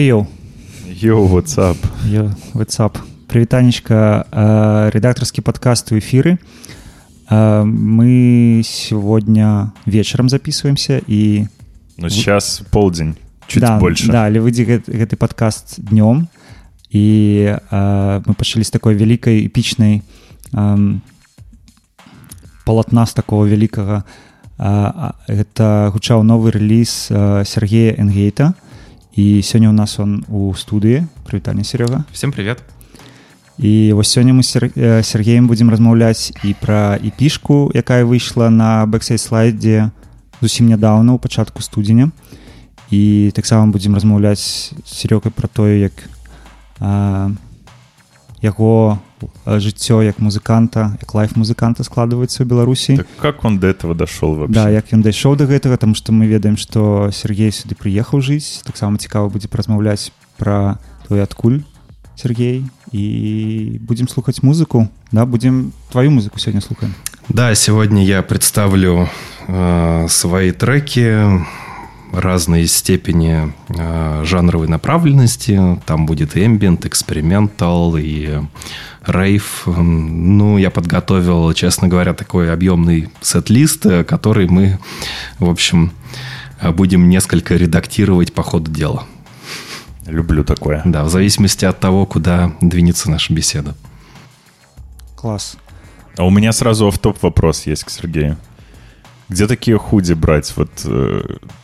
Hey, yo. Yo, what's up? Yo, what's up? Привитанечка, э, редакторский подкаст у эфиры. Э, мы сегодня вечером записываемся и... Ну, сейчас полдень, чуть да, больше. Да, але выйдзе гэты, гэты падкаст днём і э, мы пачалі з такой вялікай эпічнай э, палатна з такого вялікага э, гэта гучаў новы рэліз э, Сергея Энгейта і сёння у нас он у студыі прывітанне Серега всем привет і вось сёння мы Сер... Сергеем будзем размаўляць і пра эпішку якая выйшла на бэксей слайдзе зусім нядаўна ў пачатку студзеня і таксама будзем размаўляць серёгай пра тое як а, яго жыццё як музыканта як лайф музыканта складваецца ў беларусі так как он до этого дошел вообще да як ён дайшоў до гэтага там што мы ведаем што Сергей сюды прыехаў жыць таксама цікава будзе празмаўляць пра той адкуль Сергей и будем слухать музыку, да, будем твою музыку сегодня слухаем. Да, сегодня я представлю э, свои треки разной степени э, жанровой направленности. Там будет и ambient, экспериментал, и рейв. Ну, я подготовил, честно говоря, такой объемный сет-лист, который мы, в общем, будем несколько редактировать по ходу дела. Люблю такое. Да, в зависимости от того, куда двинется наша беседа. Класс. А у меня сразу автоп вопрос есть к Сергею. Где такие худи брать, вот э,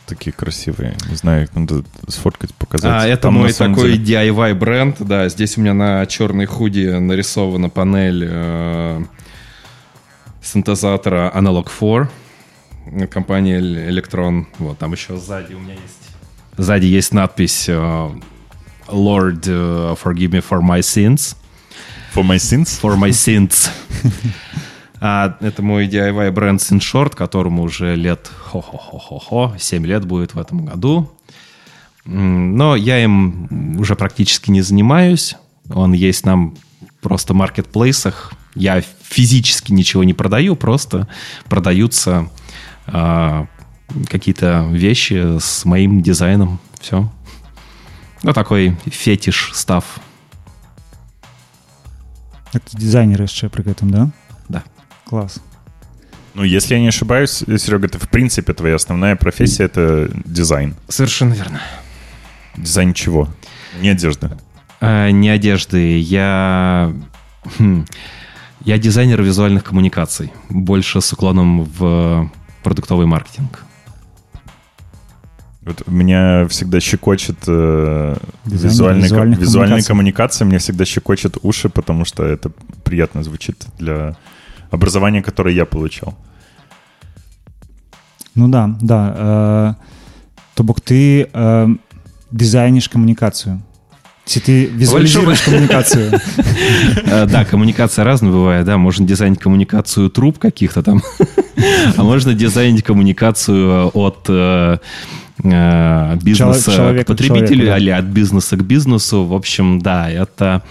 такие красивые? Не знаю, их надо сфоткать, показать. А, это Там, мой такой деле- DIY бренд, да. Здесь у меня на черной худи нарисована панель э, синтезатора Analog 4 компании Electron. Вот, там еще сзади у меня есть... Сзади есть надпись э, Lord, э, forgive me for my sins. For my sins? For my sins. А, это мой DIY бренд SynShort, которому уже лет хо-хо-хо-хо-хо, 7 лет будет в этом году. Но я им уже практически не занимаюсь. Он есть нам просто в маркетплейсах. Я физически ничего не продаю, просто продаются а, какие-то вещи с моим дизайном. Все. Ну, такой фетиш став. Это дизайнер яшчэ пры гэтым, да? Класс. Ну, если я не ошибаюсь, Серега, это в принципе твоя основная профессия — это дизайн. Совершенно верно. Дизайн чего? Не одежды. Э, не одежды. Я... хм, Я дизайнер визуальных коммуникаций. Больше с уклоном в продуктовый маркетинг. Вот меня всегда щекочет э, Дизайнер визуальная, визуальных визуальная коммуникация, мне всегда щекочет уши, потому что это приятно звучит для образования, которое я получал. Ну да, да. Э, то бок ты э, дизайнишь коммуникацию. Ці ты визуализируешь коммуникацию. Э, Да, коммуникация разная бывает, да. Можно дизайнить коммуникацию труб каких-то там, а можно дизайнить коммуникацию от бизнеса человека к потребителю да. или от бизнеса к бизнесу. В общем, да, это,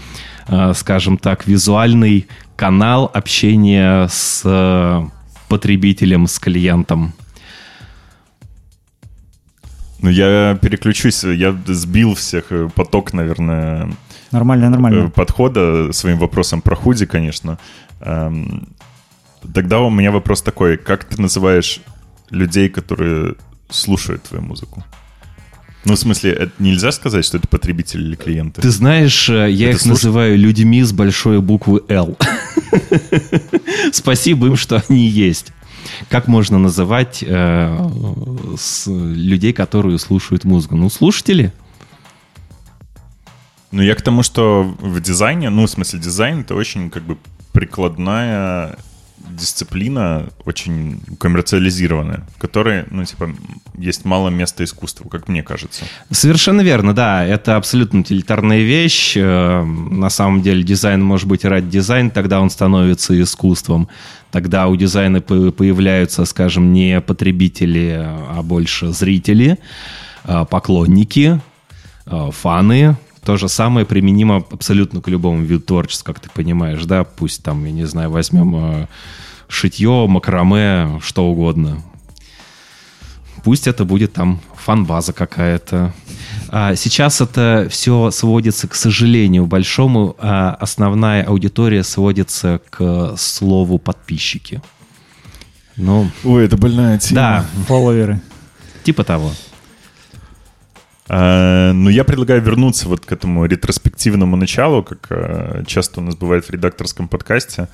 скажем так, визуальный канал общения с э, потребителем, с клиентом. Ну, я переключусь, я сбил всех э, поток, наверное, Нормально, э, нормально. подхода своим вопросом про худи, конечно. Эм, Тогда у меня вопрос такой, как ты называешь людей, которые слушают твою музыку? Ну, в смысле, это нельзя сказать, что это потребители или клиенты? Ты знаешь, э, я Это их слуш- называю людьми с большой буквы «Л». Спасибо им, что они есть. Как можно называть э, с- людей, которые слушают музыку? Ну, слушатели. Ну, я к тому, что в дизайне, ну, в смысле, дизайн — это очень, как бы, прикладная дисциплина, очень коммерциализированная, в которой, ну, типа, есть мало места искусству, как мне кажется. Совершенно верно, да. Это абсолютно утилитарная вещь. Э, На самом деле дизайн может быть ради дизайна, тогда он становится искусством. Тогда у дизайна по- появляются, скажем, не потребители, а больше зрители, э, поклонники, э, фаны. То же самое применимо абсолютно к любому виду творчества, как ты понимаешь, да? Пусть там, я не знаю, возьмем э, шитье, макраме, что угодно. пусть это будет там фан-база какая-то. А сейчас это все сводится, к сожалению, большому. А основная аудитория сводится к слову подписчики. Ну, Ой, это больная тема. да, Фолловеры. типа того. А, ну, я предлагаю вернуться вот к этому ретроспективному началу, как а, часто у нас бывает в редакторском подкасте.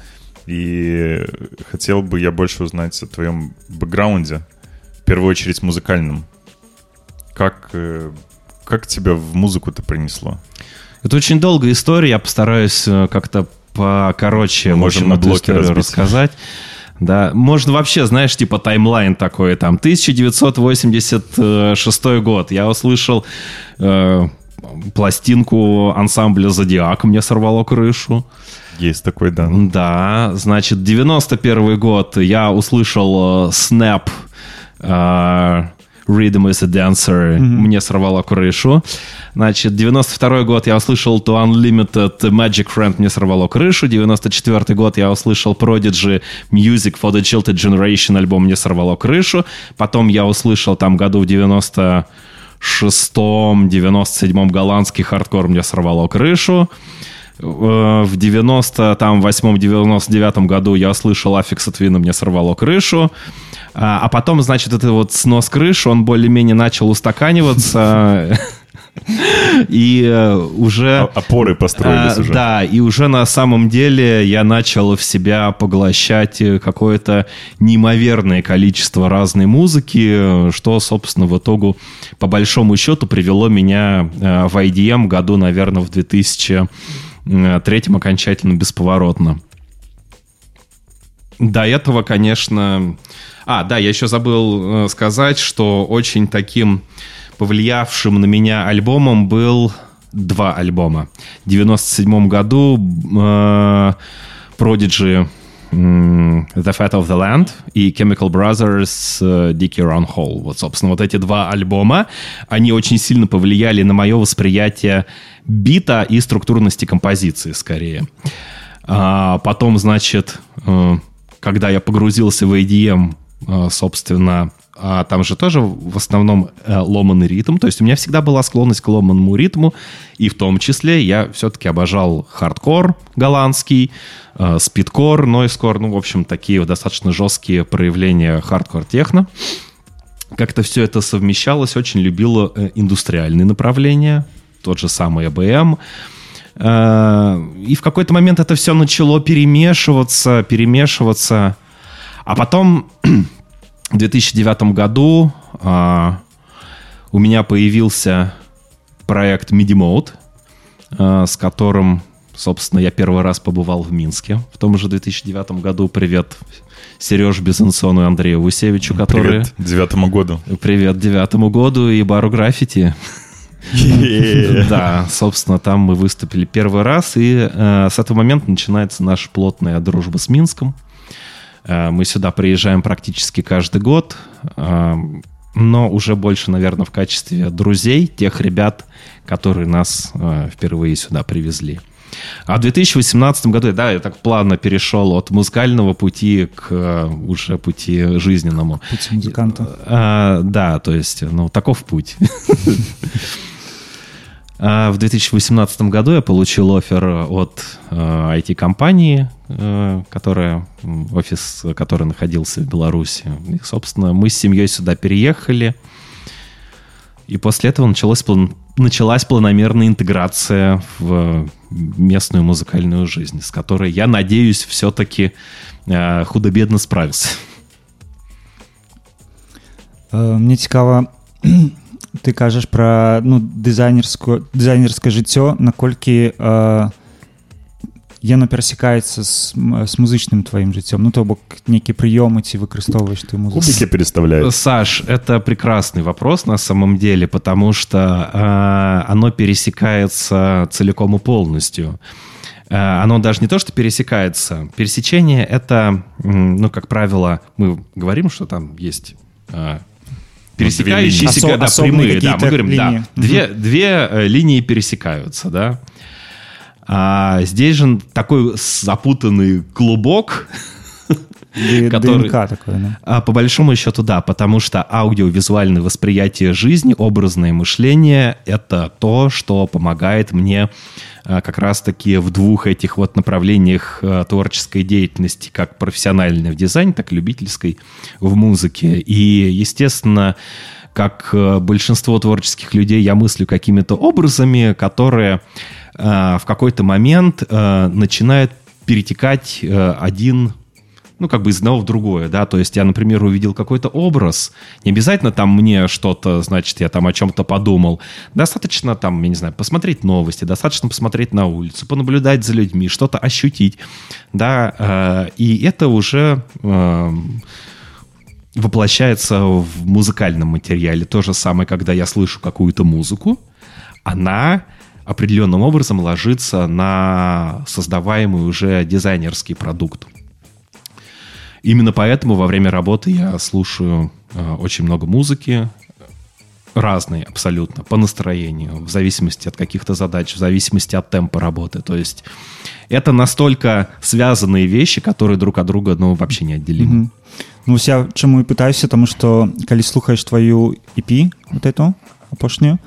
И хотел бы я больше узнать о твоем бэкграунде, в первую очередь музыкальном. Как, э, как тебя в музыку-то принесло? Это очень долгая история, я постараюсь э, как-то покороче, в можем общем, на разбить. рассказать. Да, можно вообще, знаешь, типа таймлайн такой, там, 1986 год. Я услышал э, пластинку ансамбля «Зодиак», мне сорвало крышу. Есть такой, да. Да, значит, 91 год я услышал э, Snap э, Rhythm is a Dancer, мне сорвало крышу. Значит, 92 год я услышал 2 Unlimited Magic Friend, мне сорвало крышу. 94 год я услышал Prodigy Music for the Jilted Generation, альбом мне сорвало крышу. Потом я услышал там году в 90 шестом, 97-м голландский хардкор мне сорвало крышу. Э, В 98-м, 99 году я услышал Aphex Twin'а, мне сорвало крышу. А а потом, значит, это вот снос крыши, он более-менее начал устаканиваться. И э, уже... О- Опоры построились А, уже. Да, и уже на самом деле я начал в себя поглощать э, какое-то неимоверное количество разной музыки, э, что, собственно, в итогу, по большому счету, привело меня э, в IDM году, наверное, в 2003 окончательно бесповоротно. До этого, конечно... А, да, я еще забыл э, сказать, что очень таким повлиявшим на меня альбомом был два альбома. В 97 году э, Prodigy The Fat of the Land и Chemical Brothers э, Dickie Run Hole. Вот, собственно, вот эти два альбома, они очень сильно повлияли на мое восприятие бита и структурности композиции, скорее. А потом, значит, э, когда я погрузился в ADM, э, собственно, а там же тоже в основном э, ломанный ритм. То есть у меня всегда была склонность к ломанному ритму. И в том числе я все-таки обожал хардкор голландский, спидкор, нойскор. Ну, в общем, такие достаточно жесткие проявления хардкор-техно. Как-то все это совмещалось. Очень любила индустриальные направления. Тот же самый EBM. Э, И в какой-то момент это все начало перемешиваться, перемешиваться. А потом в 2009 году а, у меня появился проект MIDI Mode, а, с которым, собственно, я первый раз побывал в Минске. В том же 2009 году привет Сереж Безенсону и Андрею Вусевичу, которые... Привет девятому году. Привет девятому году и бару граффити. Да, собственно, там мы выступили первый раз, и э, с этого момента начинается наша плотная дружба с Минском. Э, мы сюда приезжаем практически каждый год, э, но уже больше, наверное, в качестве друзей, тех ребят, которые нас впервые сюда привезли. А в 2018 году, да, я так плавно перешел от музыкального пути к уже пути жизненному. Путь музыканта. А, да, то есть, ну, таков путь. А, В 2018 году я получил офер от э, IT-компании, э, которая, м, офис, который находился в Беларуси. И, собственно, мы с семьей сюда переехали. И после этого началась, план- началась планомерная интеграция в местную музыкальную жизнь, с которой, я надеюсь, все-таки э, худо-бедно справился. Мне цікаво, ти кажеш про ну, дизайнерську, дизайнерське життя, наколькі е, яно пересікається з, м- з музичним твоїм життям. Ну, то бок, які прийоми ці використовуєш ти в музиці. Кубики переставляют. Саш, это прекрасный вопрос на самом деле, потому что э, оно пересекается целиком и полностью. Э, оно даже не то, что пересекается. Пересечение это, м, ну, как правило, мы говорим, что там есть э, пересекающиеся Осо- да, особые прямые. Да, мы говорим, да, линии. две, две э, линии пересекаются, да. А здесь же такой запутанный клубок, который... ДНК такое, да? А, по большому счету, да, потому что аудиовизуальное восприятие жизни, образное мышление — это то, что помогает мне а, как раз-таки в двух этих вот направлениях а, творческой деятельности, как профессиональной в дизайне, так и любительской в музыке. И, естественно, как а, большинство творческих людей, я мыслю какими-то образами, которые в какой-то момент начинают перетекать один ну, как бы из одного в другое, да, то есть я, например, увидел какой-то образ, не обязательно там мне что-то, значит, я там о чем-то подумал, достаточно там, я не знаю, посмотреть новости, достаточно посмотреть на улицу, понаблюдать за людьми, что-то ощутить, да, э, и это уже э, воплощается в музыкальном материале. То же самое, когда я слышу какую-то музыку, она определенным образом ложится на создаваемый уже дизайнерский продукт. Именно поэтому во время работы я слушаю э, очень много музыки, разной абсолютно, по настроению, в зависимости от каких-то задач, в зависимости от темпа работы. То есть это настолько связанные вещи, которые друг от друга ну, вообще не отделимы. Mm -hmm. Ну, я чему и пытаюсь, потому что, когда слухаешь твою EP, вот эту, апошнюю,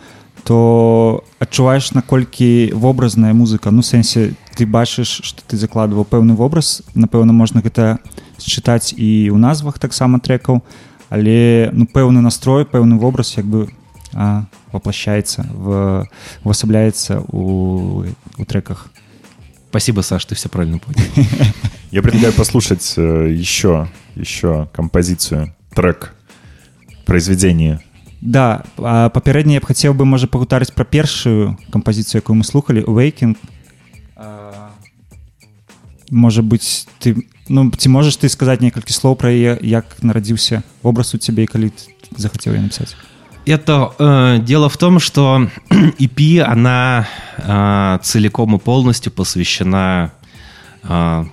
то адчуваеш наколькі вобразная музыка ну сэнсе ты бачыш что ты закладываў пэўны вобраз напэўна можна гэта считаць і ў назвах таксама трекаў але ну пэўны настрой пэўны вобраз як бы а, воплощается в увасабляется у у треках спасибо саш ты все правильно понял я предлагаю послушать э, еще еще композицию трек произведение да папярэдне я б хацеў бы можа пагутарыць пра першую кампазіцыю якую мы слухали waking можа быть ты ну ці можаш ты сказаць некалькі слоў пра яе як нарадзіўся вобраз у цябе калі захацеў я написать это э, дело в том что EP она э, целиком и полностью посвящена э,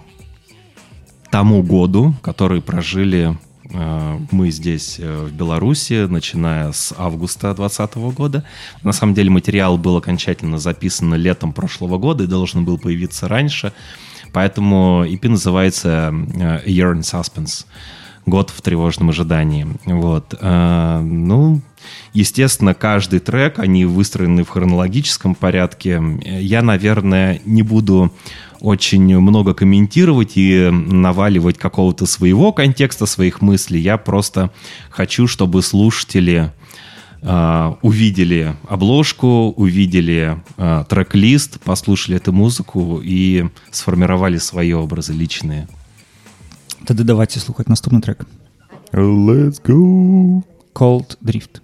тому году который прожили Э, в мы здесь э, в Беларуси, начиная с августа 2020 года. На самом деле материал был окончательно записан летом прошлого года и должен был появиться раньше. Поэтому EP называется э, A Year in Suspense. Год в тревожном ожидании. Вот. Ну, естественно, каждый трек, они выстроены в хронологическом порядке. Я, наверное, не буду очень много комментировать и наваливать какого-то своего контекста, своих мыслей. Я просто хочу, чтобы слушатели Uh, увидели обложку, увидели uh, трек-лист, послушали эту музыку и сформировали свои образы личные. Тогда давайте слухать наступный трек. Let's go. Cold Drift.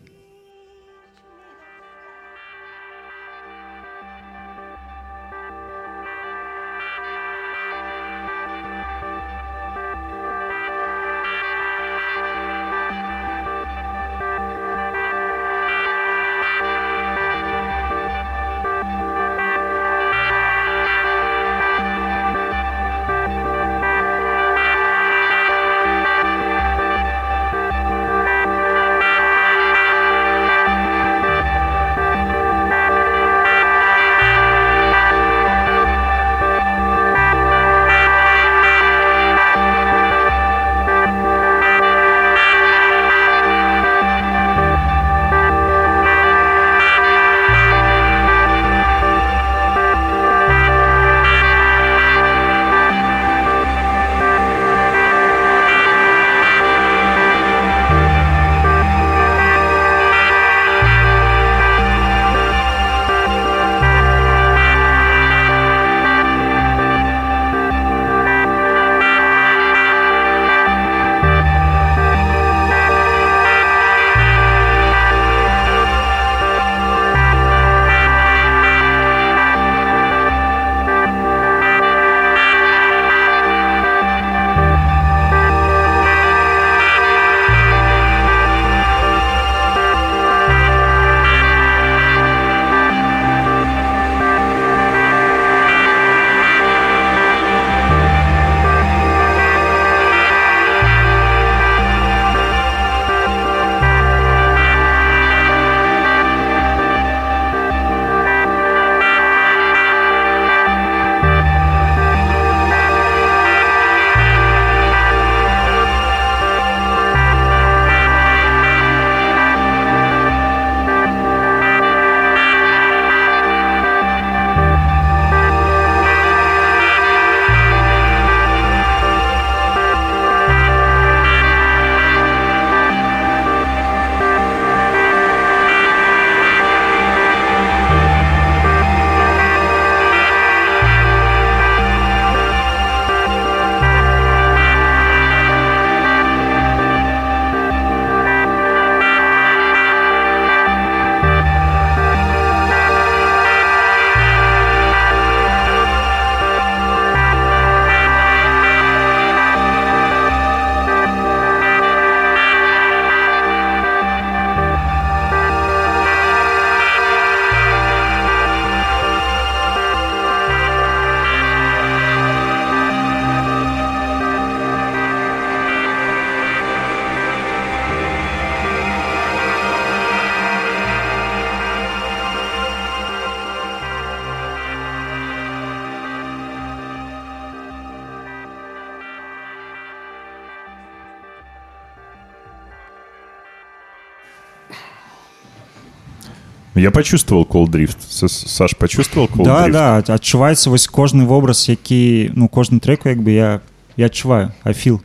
Я почувствовал Cold Drift. Саш, почувствовал да, Drift? Да, да, адчуваецца вось кожны вобраз, які ну кожны трек як бы я я адчуваю, I feel.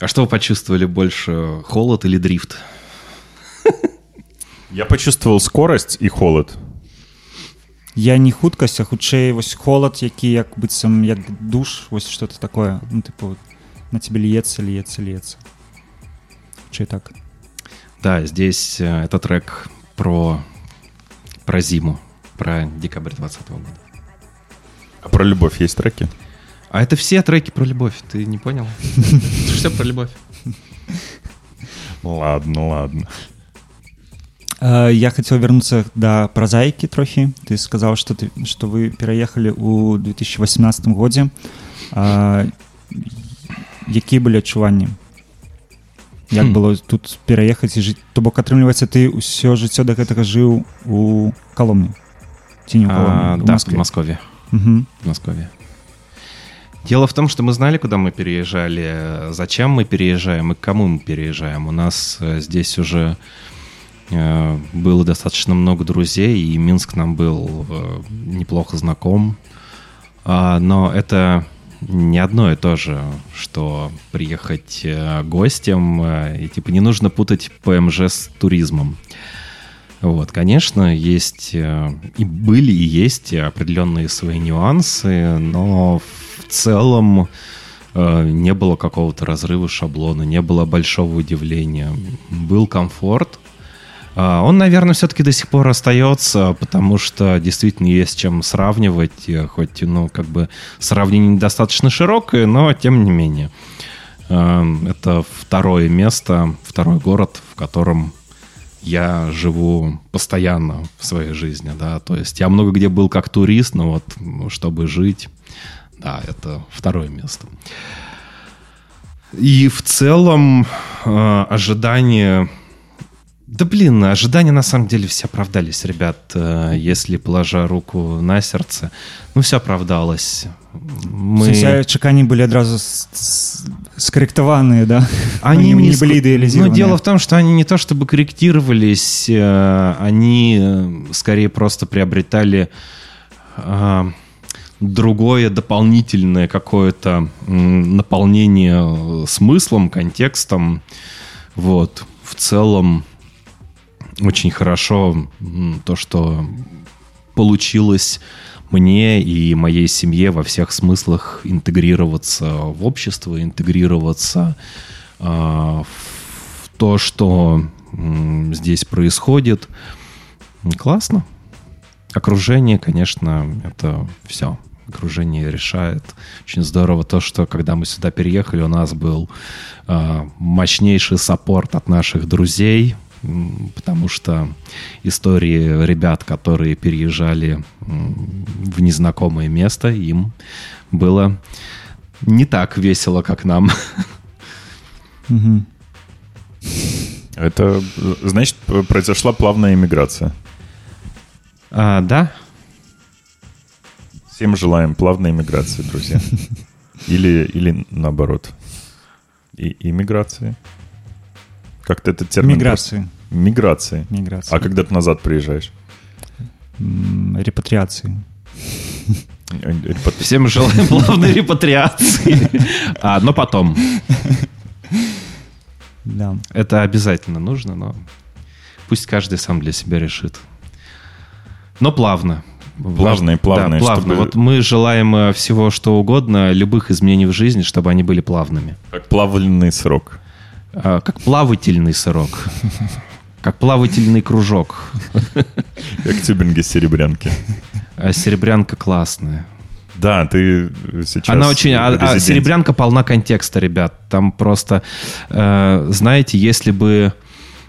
А что вы почувствовали больше, холод или дрифт? Я почувствовал скорость и холод. Я не хуткасць, а хутчэй вось холод, які як быццам як душ, вось что-то такое, ну типа на тебе льется, льется, льется. Че так? Да, здесь э, это трек про, про зиму, про декабрь 2020 года. А про любовь есть треки? А это все треки про любовь, ты не понял? Все про любовь. Ладно, ладно. Я хотел вернуться до прозаики трохи. Ты сказал, что, ты, что вы переехали у 2018 году. Какие были адчуванні як хм. было тут пераехаць і жыць то бок атрымліваецца ты ўсё жыццё да гэтага жыў у каломне ці не а, да, в Москве угу. в Москве Дело в том, что мы знали, куда мы переезжали, зачем мы переезжаем и к кому мы переезжаем. У нас э, здесь уже э, было достаточно много друзей, и Минск нам был э, неплохо знаком. А, но это не одно и то же, что приехать э, гостем, э, и типа не нужно путать ПМЖ с туризмом. Вот, конечно, есть э, и были, и есть определенные свои нюансы, но в целом не было какого-то разрыва шаблона, не было большого удивления. Был комфорт, он, наверное, все-таки до сих пор остается, потому что действительно есть чем сравнивать, хоть, ну, как бы сравнение недостаточно широкое, но тем не менее. А, это второе место, второй город, в котором я живу постоянно в своей жизни, да, то есть я много где был как турист, но вот чтобы жить, да, это второе место. И в целом а, ожидание да блин, ожидания на самом деле все оправдались, ребят. Э, если положа руку на сердце, ну все оправдалось. Мы... чаканні были одразу скорректованные, да? Они, не, не были идеализированы. Но дело в том, что они не то чтобы корректировались, э, они э, скорее просто приобретали другое дополнительное какое-то наполнение смыслом, контекстом. Вот. В целом очень хорошо то, что получилось мне и моей семье во всех смыслах интегрироваться в общество, интегрироваться э, в то, что э, здесь происходит. Классно. Окружение, конечно, это все. Окружение решает. Очень здорово то, что когда мы сюда переехали, у нас был э, мощнейший саппорт от наших друзей, потому что истории ребят, которые переезжали в незнакомое место, им было не так весело, как нам. Это, значит, произошла плавная иммиграция. А, да. Всем желаем плавной иммиграции, друзья. Или, или наоборот. И иммиграции. Как-то этот термин... Миграции. Миграции. Миграции. А когда ты назад приезжаешь? Репатриации. Всем желаем плавной репатриации. А, но потом. Да. Это обязательно нужно, но пусть каждый сам для себя решит. Но плавно. Плавно и плавно. Да, плавно. Чтобы... Вот мы желаем э, всего, что угодно, любых изменений в жизни, чтобы они были плавными. Как плавленный срок. А, как плавательный сырок. Как плавательный кружок. Как тюбинги серебрянки. А серебрянка классная. Да, ты сейчас... Она очень... А, а серебрянка полна контекста, ребят. Там просто... Э, знаете, если бы...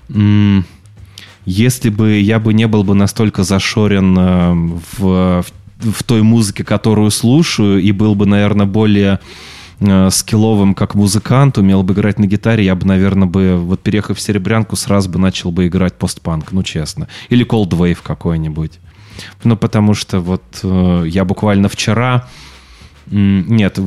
М- если бы я бы не был бы настолько зашорен э, в, в, в той музыке, которую слушаю, и был бы, наверное, более скилловым как музыкант, умел бы играть на гитаре, я бы, наверное, бы, вот переехав в Серебрянку, сразу бы начал бы играть постпанк, ну, честно. Или Cold Wave какой-нибудь. Ну, потому что вот э, я буквально вчера... Нет,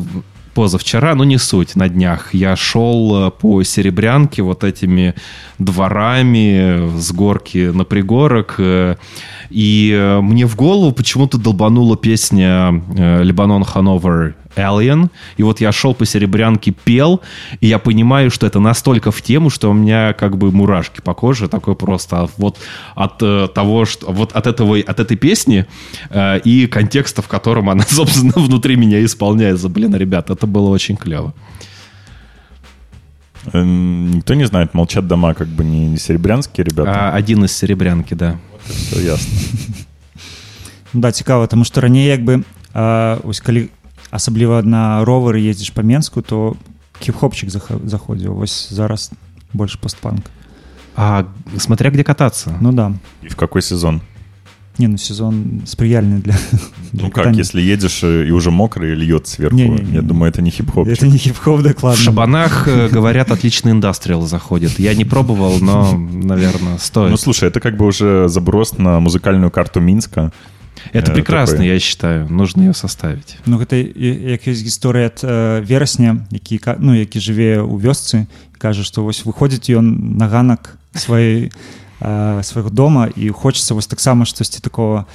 позавчера, ну не суть, на днях, я шел э, по Серебрянке вот этими дворами с горки на пригорок, э, и мне в голову почему-то долбанула песня Лебанон Хановер Alien, и вот я шел по Серебрянке, пел, и я понимаю, что это настолько в тему, что у меня как бы мурашки по коже, такой просто вот от э, того, что вот от этого, от этой песни э, и контекста, в котором она, собственно, внутри меня исполняется. Блин, ребят, это было очень клево. Э, никто не знает, молчат дома, как бы не, не серебрянские ребята. А, один из серебрянки, да. Вот все ясно. Да, цікава, тому што раней як бы а, ось калі асабліва на ровары ездзіш па менску то хіп-хопчик заходзіў вось зараз больше постпанк а смотря где кататься ну да и в какой сезон не, ну сезон сприяльный для, для Ну как, если едешь э, и уже мокрый и льет сверху? Не, не, не, Я думаю, это не хип-хоп. Это не хип-хоп, докладно. В шабанах, э, говорят, отличный индастриал заходит. Я не пробовал, но, наверное, стоит. Ну слушай, это как бы уже заброс на музыкальную карту Минска. Это э, прекрасно такой... я считаю нужно ее составить Ну гэта як ёсць гісторыя ад э, верасня які ну які жыве ў вёсцы кажа што вось выходзіць ён на ганак сваёй э, свайго дома і хочется вось таксама штосьці такого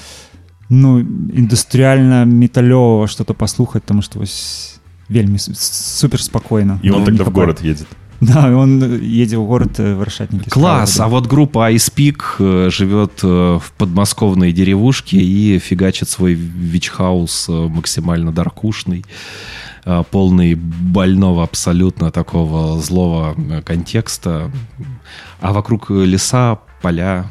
ну індустрыальна металёва что-то паслухаць тому что вось вельмі супер спокойно і он тогда в город едет Да, он едет в город э, Варшатники. Класс! А вот группа Ice Peak э, живет э, в подмосковной деревушке и фигачит свой вичхаус максимально даркушный, полный больного абсолютно такого злого контекста. А вокруг леса, поля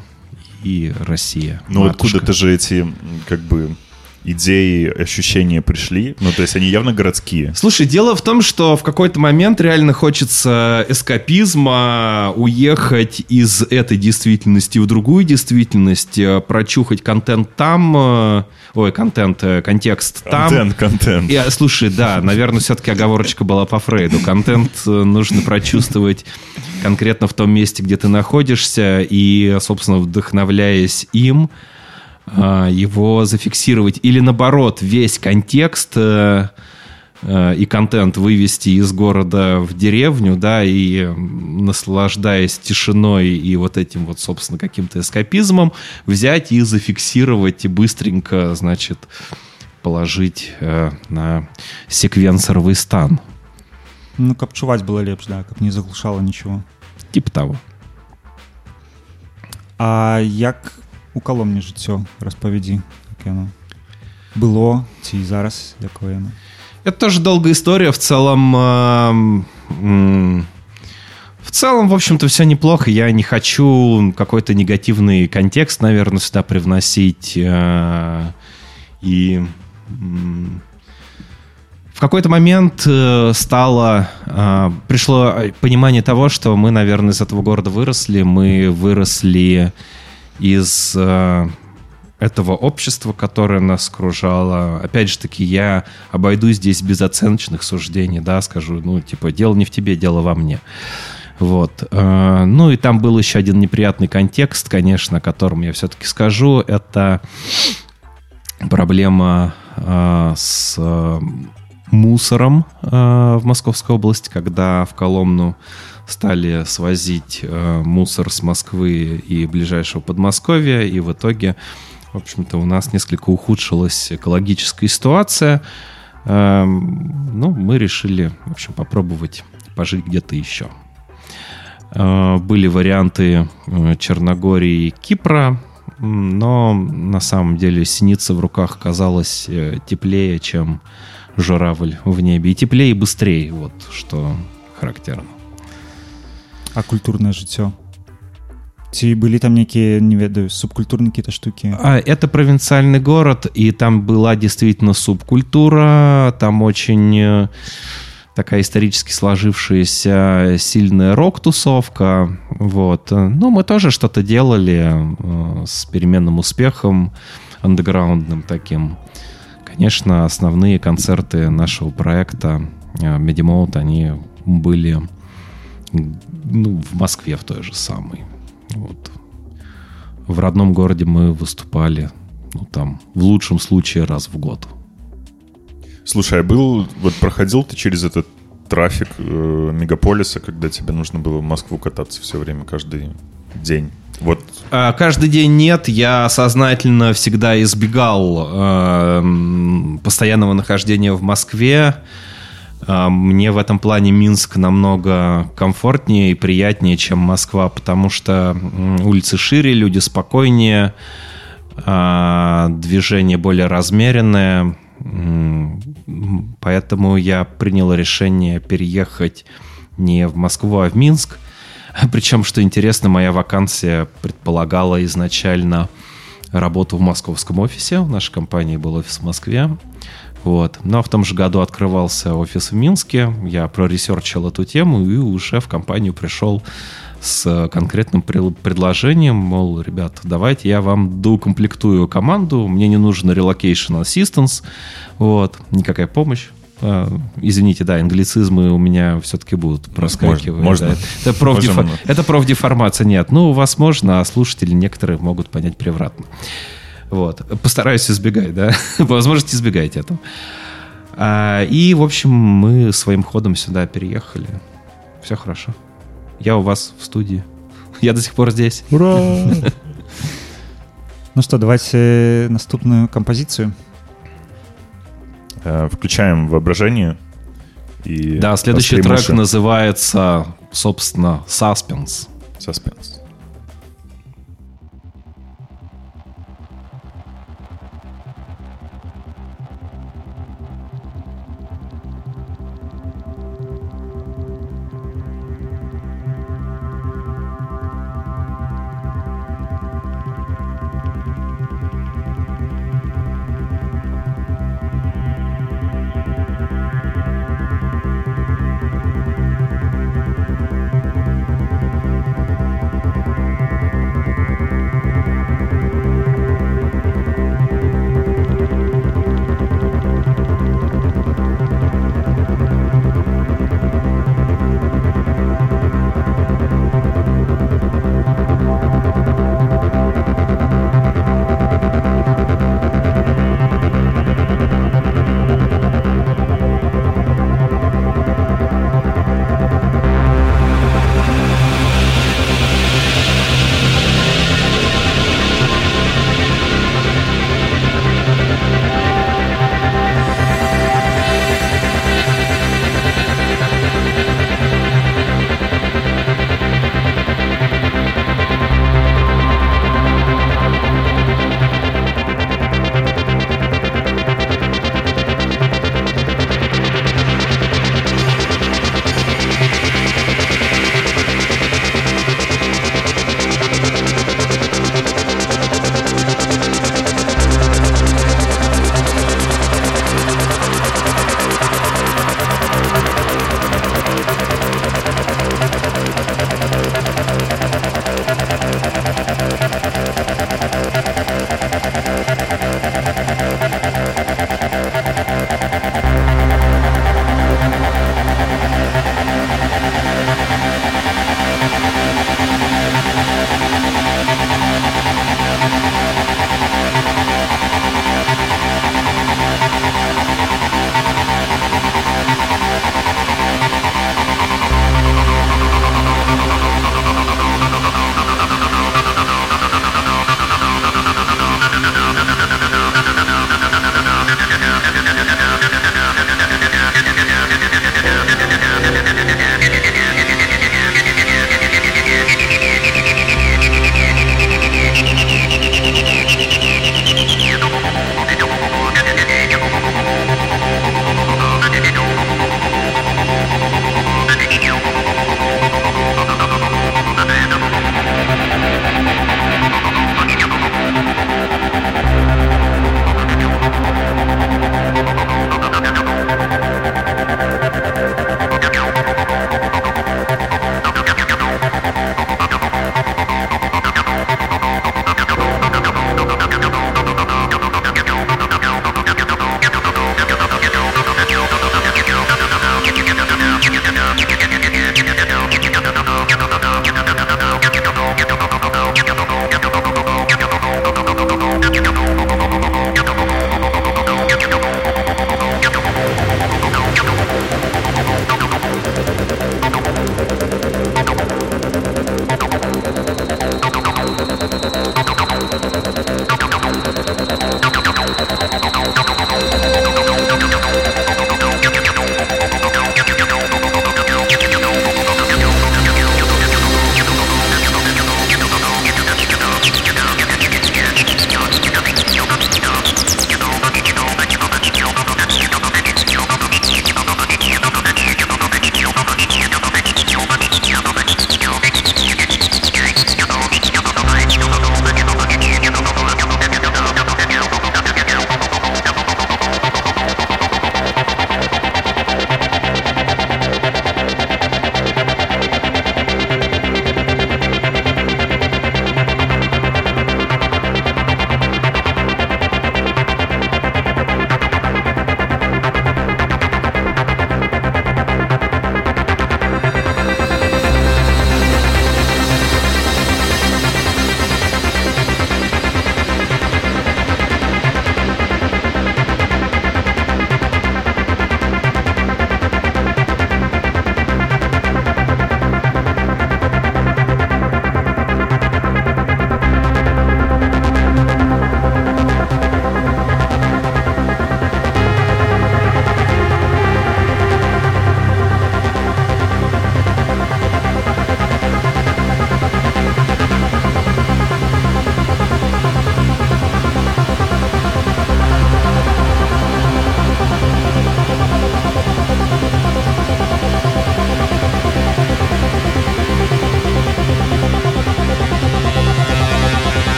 и Россия. Ну откуда-то же эти как бы идеи, ощущения пришли? Ну, то есть они явно городские. Слушай, дело в том, что в какой-то момент реально хочется эскапизма, уехать из этой действительности в другую действительность, э, прочухать контент там, э, ой, контент, э, контекст там. Контент, контент. И, слушай, да, наверное, все-таки оговорочка была по Фрейду. Контент нужно прочувствовать конкретно в том месте, где ты находишься, и, собственно, вдохновляясь им, его зафиксировать, или наоборот, весь контекст э, э, и контент вывести из города в деревню, да, и наслаждаясь тишиной и вот этим вот, собственно, каким-то эскапизмом, взять и зафиксировать и быстренько, значит, положить э, на секвенсоровый стан. Ну, как чувать было лепш, да, как не заглушало ничего. Типа того. А як у каломні жыццё распавядзі яно было ці зараз якое яно это тоже долгая история в целом э, в целом в общем-то все неплохо я не хочу какой-то негативный контекст наверное сюда привносить э, и в какой-то момент э, стало, пришло понимание того, что мы, наверное, из этого города выросли, мы выросли из э, этого общества, которое нас окружало. Опять же таки, я обойду здесь без оценочных суждений, да, скажу, ну, типа, дело не в тебе, дело во мне. Вот. Э, ну и там был еще один неприятный контекст, конечно, о котором я все-таки скажу. Это проблема э, с мусором в Московской области, когда в Коломну стали свозить э, мусор с Москвы и ближайшего Подмосковья, и в итоге, в общем-то, у нас несколько ухудшилась экологическая ситуация. Э, ну, мы решили, в общем, попробовать пожить где-то еще. Э, были варианты э, Черногории и Кипра, но на самом деле синица в руках казалась теплее, чем журавль в небе. И теплее, и быстрее, вот что характерно. а культурное жыццё ці былі там некія не ведаю субкультурныя какие-то штуки а, это провинциальный город и там была действительно субкультура там очень э, такая исторически сложившаяся сильная рок-тусовка вот ну мы тоже что-то делали э, с переменным успехом андеграундным таким конечно основные концерты нашего проекта Медимоут они были ну, в Москве в той же самой. Вот. В родном городе мы выступали, ну, там, в лучшем случае раз в год. Слушай, а был, вот проходил ты через этот трафик э, мегаполиса, когда тебе нужно было в Москву кататься все время, каждый день? Вот. А, каждый день нет. Я сознательно всегда избегал э, постоянного нахождения в Москве. Э, мне в этом плане Минск намного комфортнее и приятнее, чем Москва, потому что улицы шире, люди спокойнее, э, движение более размеренное. Поэтому я принял решение переехать не в Москву, а в Минск – Причем, что интересно, моя вакансия предполагала изначально работу в московском офисе. В нашей компании был офис в Москве. Вот. Но в том же году открывался офис в Минске. Я проресерчил эту тему и уже в компанию пришел с конкретным предложением, мол, ребят, давайте я вам доукомплектую команду, мне не нужен relocation assistance, вот, никакая помощь, а, извините, да, англицизмы у меня все-таки будут проскакивать. Можно. Да. Это, профдефо... это профдеформация, нет. Ну, у вас можно, а слушатели некоторые могут понять превратно. Вот. Постараюсь избегать, да. По возможности избегайте этого. А, и, в общем, мы своим ходом сюда переехали. Все хорошо. Я у вас в студии. Я до сих пор здесь. Ура! Ну что, давайте наступную композицию. Э, включаем воображение. И да, следующий трек называется, собственно, «Suspense». «Suspense».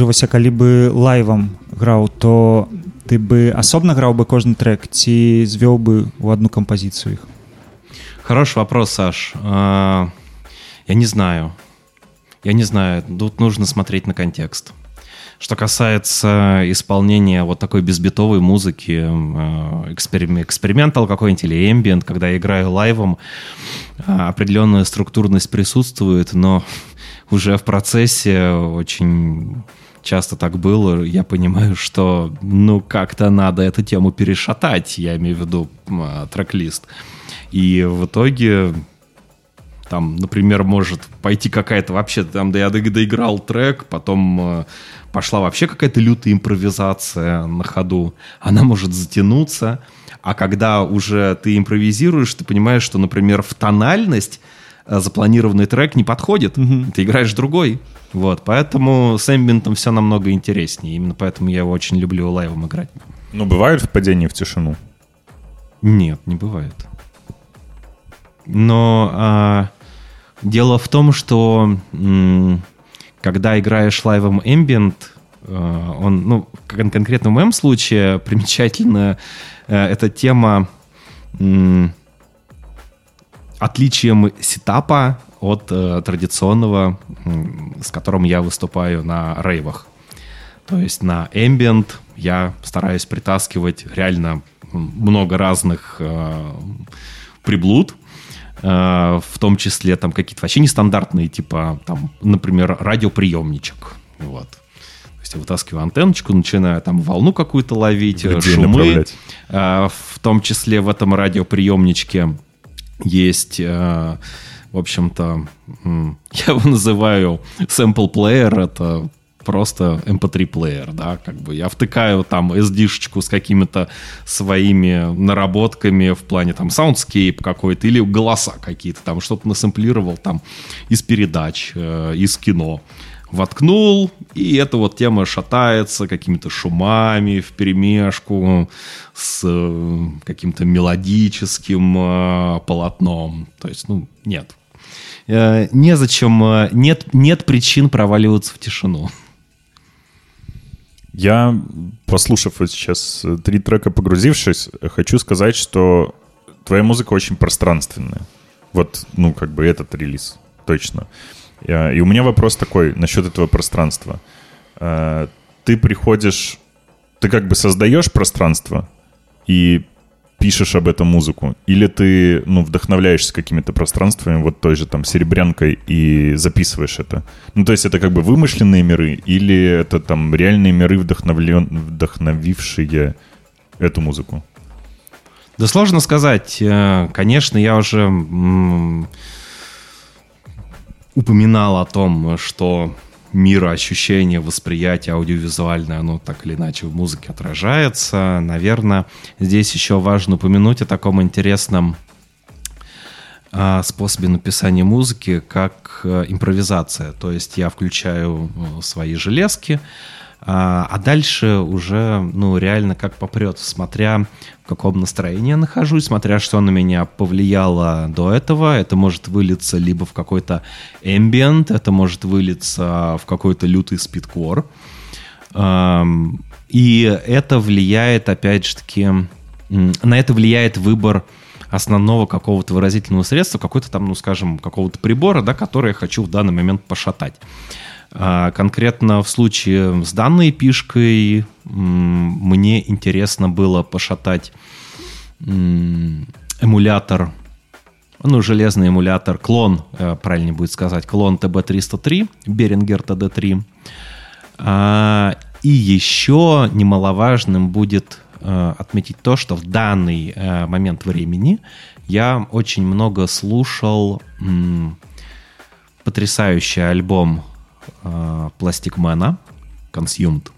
скажы вось калі бы лайвам граў то ты бы асобна граў бы кожны трек ці звёў бы у одну кампазіцыю іх хороший вопрос саш а, я не знаю я не знаю тут нужно смотреть на контекст что касается исполнения вот такой безбитовой музыки, э, экспериментал какой-нибудь или ambient, когда я играю лайвом, э, определенная структурность присутствует, но уже в процессе очень часто так было, я понимаю, что ну как-то надо эту тему перешатать, я имею в виду э, трек-лист. И в итоге там, например, может пойти какая-то вообще, там, да я доиграл трек, потом пошла вообще какая-то лютая импровизация на ходу, она может затянуться, а когда уже ты импровизируешь, ты понимаешь, что, например, в тональность э, запланированный трек не подходит, mm-hmm. ты играешь другой. Вот, поэтому с эмбиентом все намного интереснее. Именно поэтому я его очень люблю лайвом играть. Ну, бывают впадения в тишину? Нет, не бывает. Но а, дело в том, что м- когда играешь лайвом Ambient, э, он, ну, кон- конкретно в моем случае примечательно э, эта тема отличием сетапа от э, традиционного, с которым я выступаю на рейвах. То есть на Ambient я стараюсь притаскивать реально много разных э, приблуд, Э, в том числе там какие-то вообще нестандартные, типа, там, например, радиоприемничек. Вот. То есть я вытаскиваю антенночку, начинаю там волну какую-то ловить, Людей шумы. Э, в том числе в этом радиоприемничке есть, э, в общем-то, я его называю sample player, это просто MP3-плеер, эм да, как бы. Я втыкаю там SD-шечку с какими-то своими наработками в плане там soundscape какой-то или голоса какие-то, там что-то насэмплировал там из передач, э, из кино воткнул, и эта вот тема шатается какими-то шумами в перемешку с э, каким-то мелодическим э, полотном. То есть, ну, нет. Э, незачем, нет, нет причин проваливаться в тишину. Я, послушав вот сейчас три трека, погрузившись, хочу сказать, что твоя музыка очень пространственная. Вот, ну, как бы этот релиз, точно. И у меня вопрос такой насчет этого пространства. Э, ты приходишь, ты как бы создаешь пространство, и пишешь об этом музыку? Или ты, ну, вдохновляешься какими-то пространствами, вот той же там серебрянкой, и записываешь это? Ну, то есть это как бы вымышленные миры, или это там реальные миры, вдохновлен... вдохновившие эту музыку? Да сложно сказать. Э, конечно, я уже упоминал о том, что мира ощущения, восприятия аудиовизуальное, оно так или иначе в музыке отражается. Наверное, здесь еще важно упомянуть о таком интересном а, способе написания музыки, как э, импровизация. То есть я включаю э, свои железки, а, а дальше уже, ну, реально как попрет, смотря в каком настроении я нахожусь, смотря что на меня повлияло до этого. Это может вылиться либо в какой-то ambient, это может вылиться в какой-то лютый спидкор. И это влияет, опять же таки, на это влияет выбор основного какого-то выразительного средства, какой-то там, ну, скажем, какого-то прибора, да, который я хочу в данный момент пошатать. А конкретно в случае с данной пишкой мне интересно было пошатать эмулятор, ну, железный эмулятор, клон, э, правильно будет сказать, клон TB303, Behringer TD3. А, и еще немаловажным будет э, отметить то, что в данный э, момент времени я очень много слушал потрясающий альбом Пластикмена Consumed.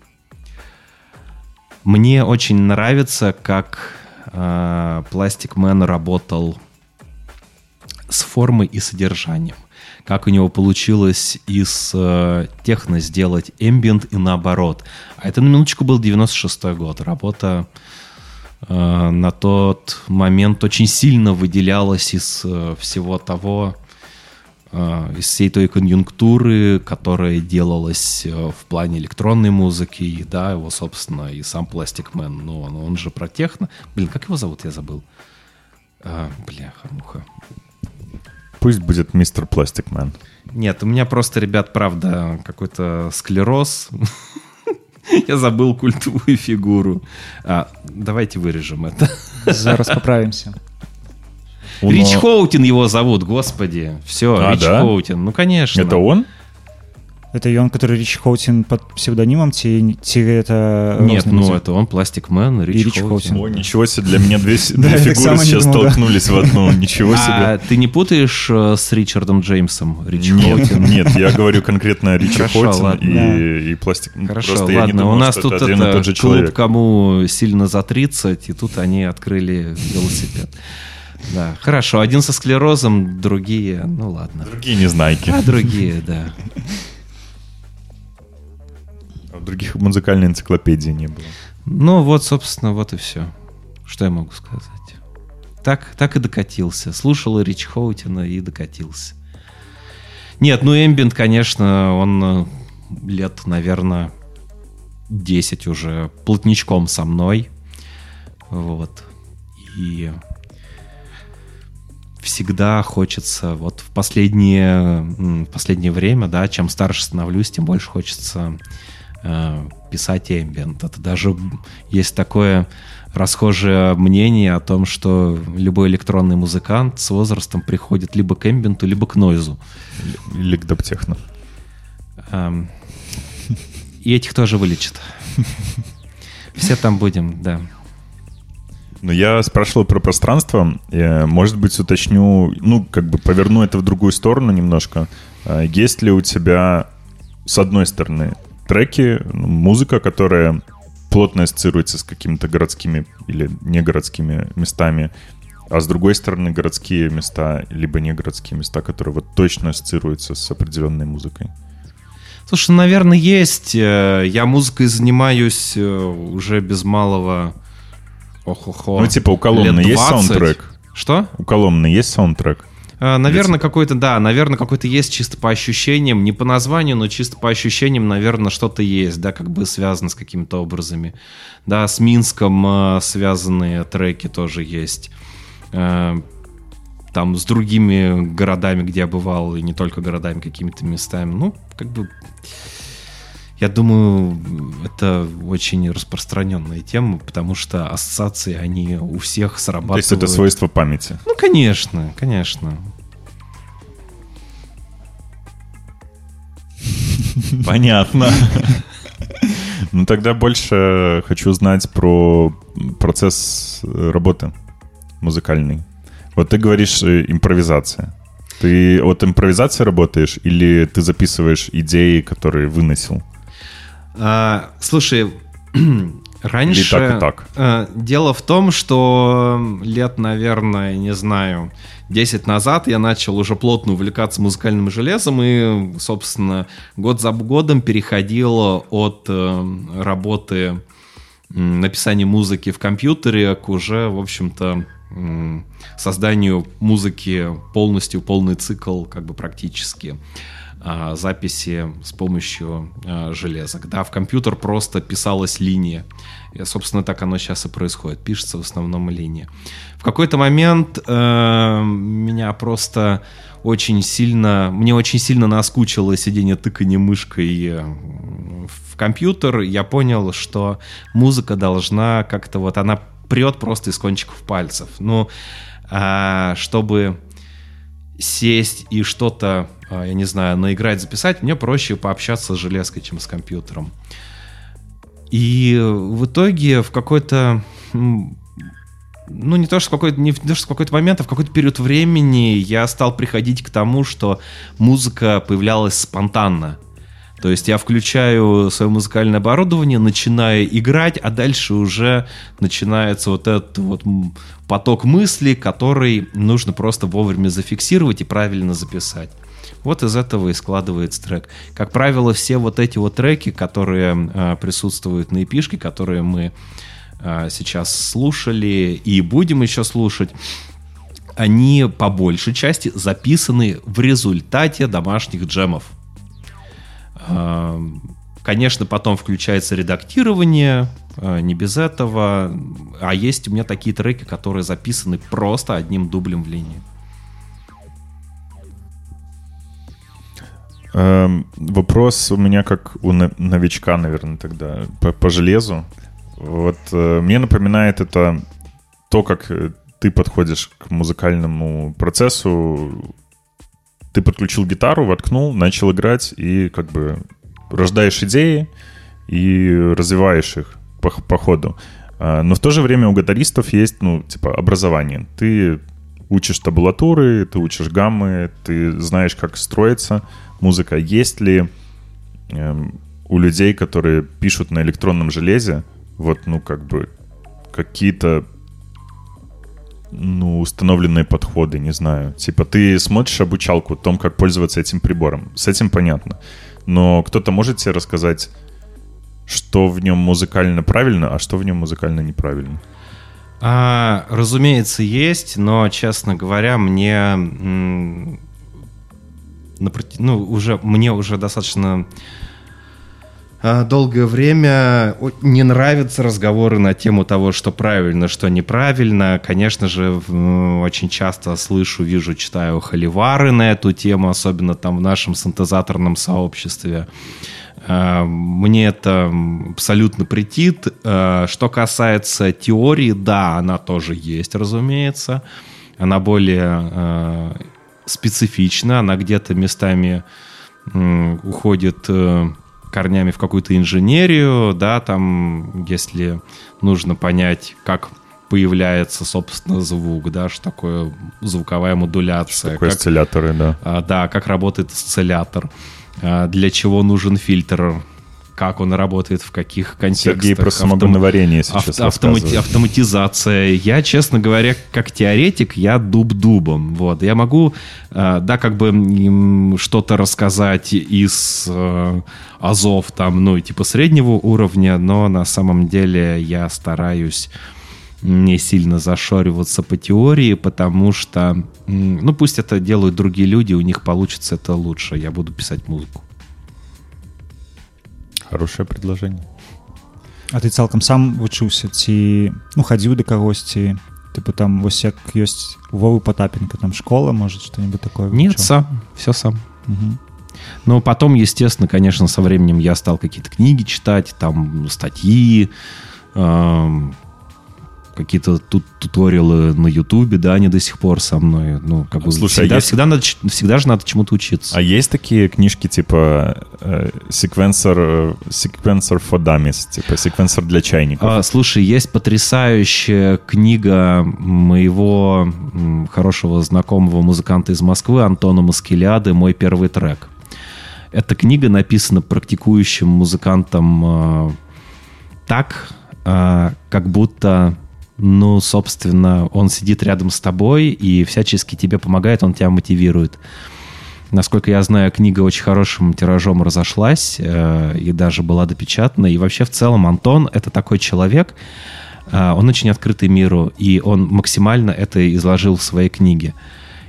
Мне очень нравится, как Пластикмен работал с формой и содержанием. Как у него получилось из э, техно сделать ambient и наоборот. А это на минуточку был 96 год. Работа э, на тот момент очень сильно выделялась из э, всего того, э, из всей той конъюнктуры, которая делалась э, в плане электронной музыки, и, да, его, собственно, и сам Plastic Man, ну, он, он же про техно. Блин, как его зовут, я забыл. А, бляха, муха. Пусть будет мистер Plastikman. Нет, у меня просто, ребят, правда, какой-то склероз. Я забыл культовую фигуру. А, давайте вырежем это. Зараз поправимся. Рич Хоутин его зовут, господи. Все, А, Рич да? Хоутин. Ну, конечно. Это он? Это ён который Рич Хоутин под псевдонимом ці ці гэта Нет, розны ну людзі? это он, Пластик Мэн, Рич, Рич Хоутин. Хоутин. О, ничего себе, для меня две, с- Да, две я так фигуры само не сейчас думал, да. столкнулись в одну. Ничего А себе. ты не путаешь э, с Ричардом Джеймсом? Рич Нет, Хоутин? нет, я говорю конкретно Ричи Хорошо, Хоутин ладно. и, и пластик. Ну, Хорошо, Просто я не ладно, думал, у нас что тут это один и это тот же клуб, человек. кому сильно за 30, и тут они открыли велосипед. Да, хорошо, один со склерозом, другие, ну ладно. Другие незнайки. А другие, да. А других музыкальной энциклопедии не было. Ну вот, собственно, вот и все. Что я могу сказать? Так, так и докатился. Слушал Рич Хоутина и докатился. Нет, ну Эмбиент, конечно, он э, лет, наверное, 10 уже плотничком со мной. Вот. И всегда хочется, вот в последнее, м, последнее время, да, чем старше становлюсь, тем больше хочется э, писать эмбиент. Это даже есть такое расхожее мнение о том, что любой электронный музыкант с возрастом приходит либо к эмбиенту, либо к нойзу. Или к доптехно. Эм, И этих тоже вылечат. Все там будем, да. Но я спрашивал про пространство. Э, Может быть, уточню, ну, как бы поверну это в другую сторону немножко. А Есть ли у тебя, с одной стороны, треки, ну, музыка, которая плотно ассоциируется с какими-то городскими или негородскими местами, а с другой стороны, городские места, либо негородские места, которые вот точно ассоциируются с определенной музыкой? Слушай, наверное, есть. Э, Я музыкой занимаюсь э, уже без малого... Ох-охо. Ну, типа у Коломны лет есть 20. саундтрек? Что? У Коломны есть саундтрек? А, Наверное, какой-то, да, наверное, какой-то есть чисто по ощущениям, не по названию, но чисто по ощущениям, наверное, что-то есть, да, как бы связано с какими-то образами. Да, с Минском э, связанные треки тоже есть. Э, Там с другими городами, где я бывал, и не только городами, какими-то местами. Ну, как бы, я думаю, это очень распространенная тема, потому что ассоциации, они у всех То срабатывают. есть это свойство памяти? Ну, конечно, конечно. Понятно. Ну тогда больше хочу узнать про процесс работы музыкальный. Вот ты говоришь э, импровизация. Ты от импровизации работаешь или ты записываешь идеи, которые выносил? А, слушай, раньше... Или так и так? э, Дело в том, что лет, наверное, не знаю, 10 назад я начал уже плотно увлекаться музыкальным железом и, собственно, год за годом переходил от э, работы написания музыки в компьютере к уже, в общем-то, созданию музыки полностью, полный цикл, как бы практически а, записи с помощью а, железок. Да, в компьютер просто писалась линия. И, собственно, так оно сейчас и происходит. Пишется в основном линия. В какой-то момент э, меня просто очень сильно, мне очень сильно наскучило сидение тыканье мышкой э, в компьютер. Я понял, что музыка должна как-то вот, она прет просто из кончиков пальцев. Ну, а, чтобы сесть и что-то, я не знаю, наиграть, записать, мне проще пообщаться с железкой, чем с компьютером. И в итоге в какой-то ну, не то, что в какой-то, не то, что в какой-то момент, а в какой-то период времени я стал приходить к тому, что музыка появлялась спонтанно. То есть я включаю свое музыкальное оборудование, начинаю играть, а дальше уже начинается вот этот вот поток мыслей, который нужно просто вовремя зафиксировать и правильно записать. Вот из этого и складывается трек. Как правило, все вот эти вот треки, которые э, присутствуют на эпишке, которые мы э, сейчас слушали и будем еще слушать, они по большей части записаны в результате домашних джемов. А, конечно, потом включается редактирование, не без этого. А есть у меня такие треки, которые записаны просто одним дублем в линии. Вопрос у меня как у новичка, наверное, тогда по, по железу. Вот э, мне напоминает это то, как э, ты подходишь к музыкальному процессу. Ты подключил гитару, воткнул, начал играть и как бы рождаешь идеи и развиваешь их по, по ходу. А, но в то же время у гитаристов есть, ну, типа, образование. Ты учишь табулатуры, ты учишь гаммы, ты знаешь, как строится музыка. Есть ли эм, у людей, которые пишут на электронном железе, вот, ну, как бы, какие-то ну, установленные подходы, не знаю. Типа, ты смотришь обучалку о том, как пользоваться этим прибором. С этим понятно. Но кто-то может тебе рассказать, что в нем музыкально правильно, а что в нем музыкально неправильно? А, разумеется, есть, но, честно говоря, мне ну, уже, мне уже достаточно а, долгое время не нравятся разговоры на тему того, что правильно, что неправильно. Конечно же, очень часто слышу, вижу, читаю холивары на эту тему, особенно там в нашем синтезаторном сообществе. А, мне это абсолютно претит. А, что касается теории, да, она тоже есть, разумеется. Она более специфична, она где-то местами уходит э, корнями в какую-то инженерию, да, там, если нужно понять, как появляется, собственно, звук, да, что такое звуковая модуляция. Что такое как, осцилляторы, да. А, да, как работает осциллятор, а, для чего нужен фильтр, как он работает, в каких контекстах. Сергей про самогоноварение Автом... сейчас автомати... Автоматизация. Я, честно говоря, как теоретик, я дуб дубом. Вот. Я могу, э, да, как бы что-то рассказать из э, азов, там, ну, типа среднего уровня, но на самом деле я стараюсь не сильно зашориваться по теории, потому что, ну, пусть это делают другие люди, у них получится это лучше. Я буду писать музыку Хорошее предложение. А ты цалкам сам вучыўся ці ну хадзіў да кагосьці типа там вось як ёсць Вовы Потапенко там школа может что-нибудь такое нет сам все сам угу. но потом естественно конечно со временем я стал какие-то книги читать там статьи эм, какие-то тут туториалы на Ютубе, да, они до сих пор со мной. Ну, как бы Слушай, всегда, а есть... всегда, надо, всегда же надо чему-то учиться. А есть такие книжки типа э, секвенсор, э, for dummies, типа секвенсор для чайников? А, слушай, есть потрясающая книга моего м, хорошего знакомого музыканта из Москвы Антона Маскеляды «Мой первый трек». Эта книга написана практикующим музыкантом э, так, э, как будто ну, собственно, он сидит рядом с тобой и всячески тебе помогает, он тебя мотивирует. Насколько я знаю, книга очень хорошим тиражом разошлась э, и даже была допечатана. И вообще в целом Антон — это такой человек, э, он очень открытый миру, и он максимально это изложил в своей книге.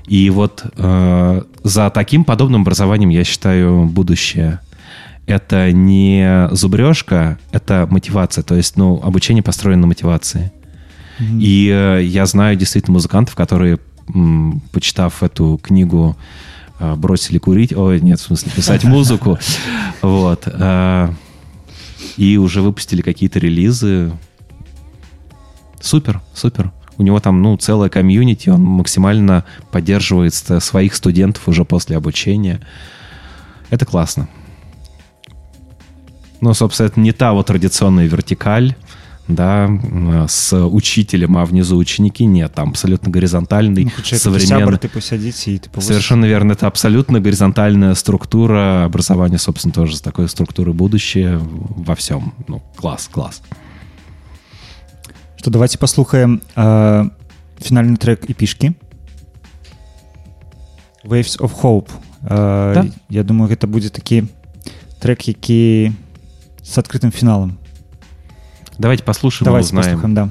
И вот э, за таким подобным образованием, я считаю, будущее. Это не зубрежка, это мотивация. То есть, ну, обучение построено на мотивации. Mm-hmm. И э, я знаю действительно музыкантов, которые, почитав эту книгу, э, бросили курить, ой, нет, в смысле, писать музыку, вот, э, и уже выпустили какие-то релизы. Супер, супер. У него там, ну, целая комьюнити, он максимально поддерживает своих студентов уже после обучения. Это классно. Но, собственно, это не та вот традиционная вертикаль, да, с учителем, а внизу ученики нет, там абсолютно горизонтальный, ну, современный. Ты посадите и ты Совершенно верно, это абсолютно горизонтальная структура образования, собственно, тоже с такой структурой будущее во всем. Ну, класс, класс. Что, давайте послухаем э, финальный трек эпишки. Waves of Hope. Э, да? Я думаю, это будет такі трек, які с открытым финалом. Давайте послушаем Давайте и узнаем. послушаем, да.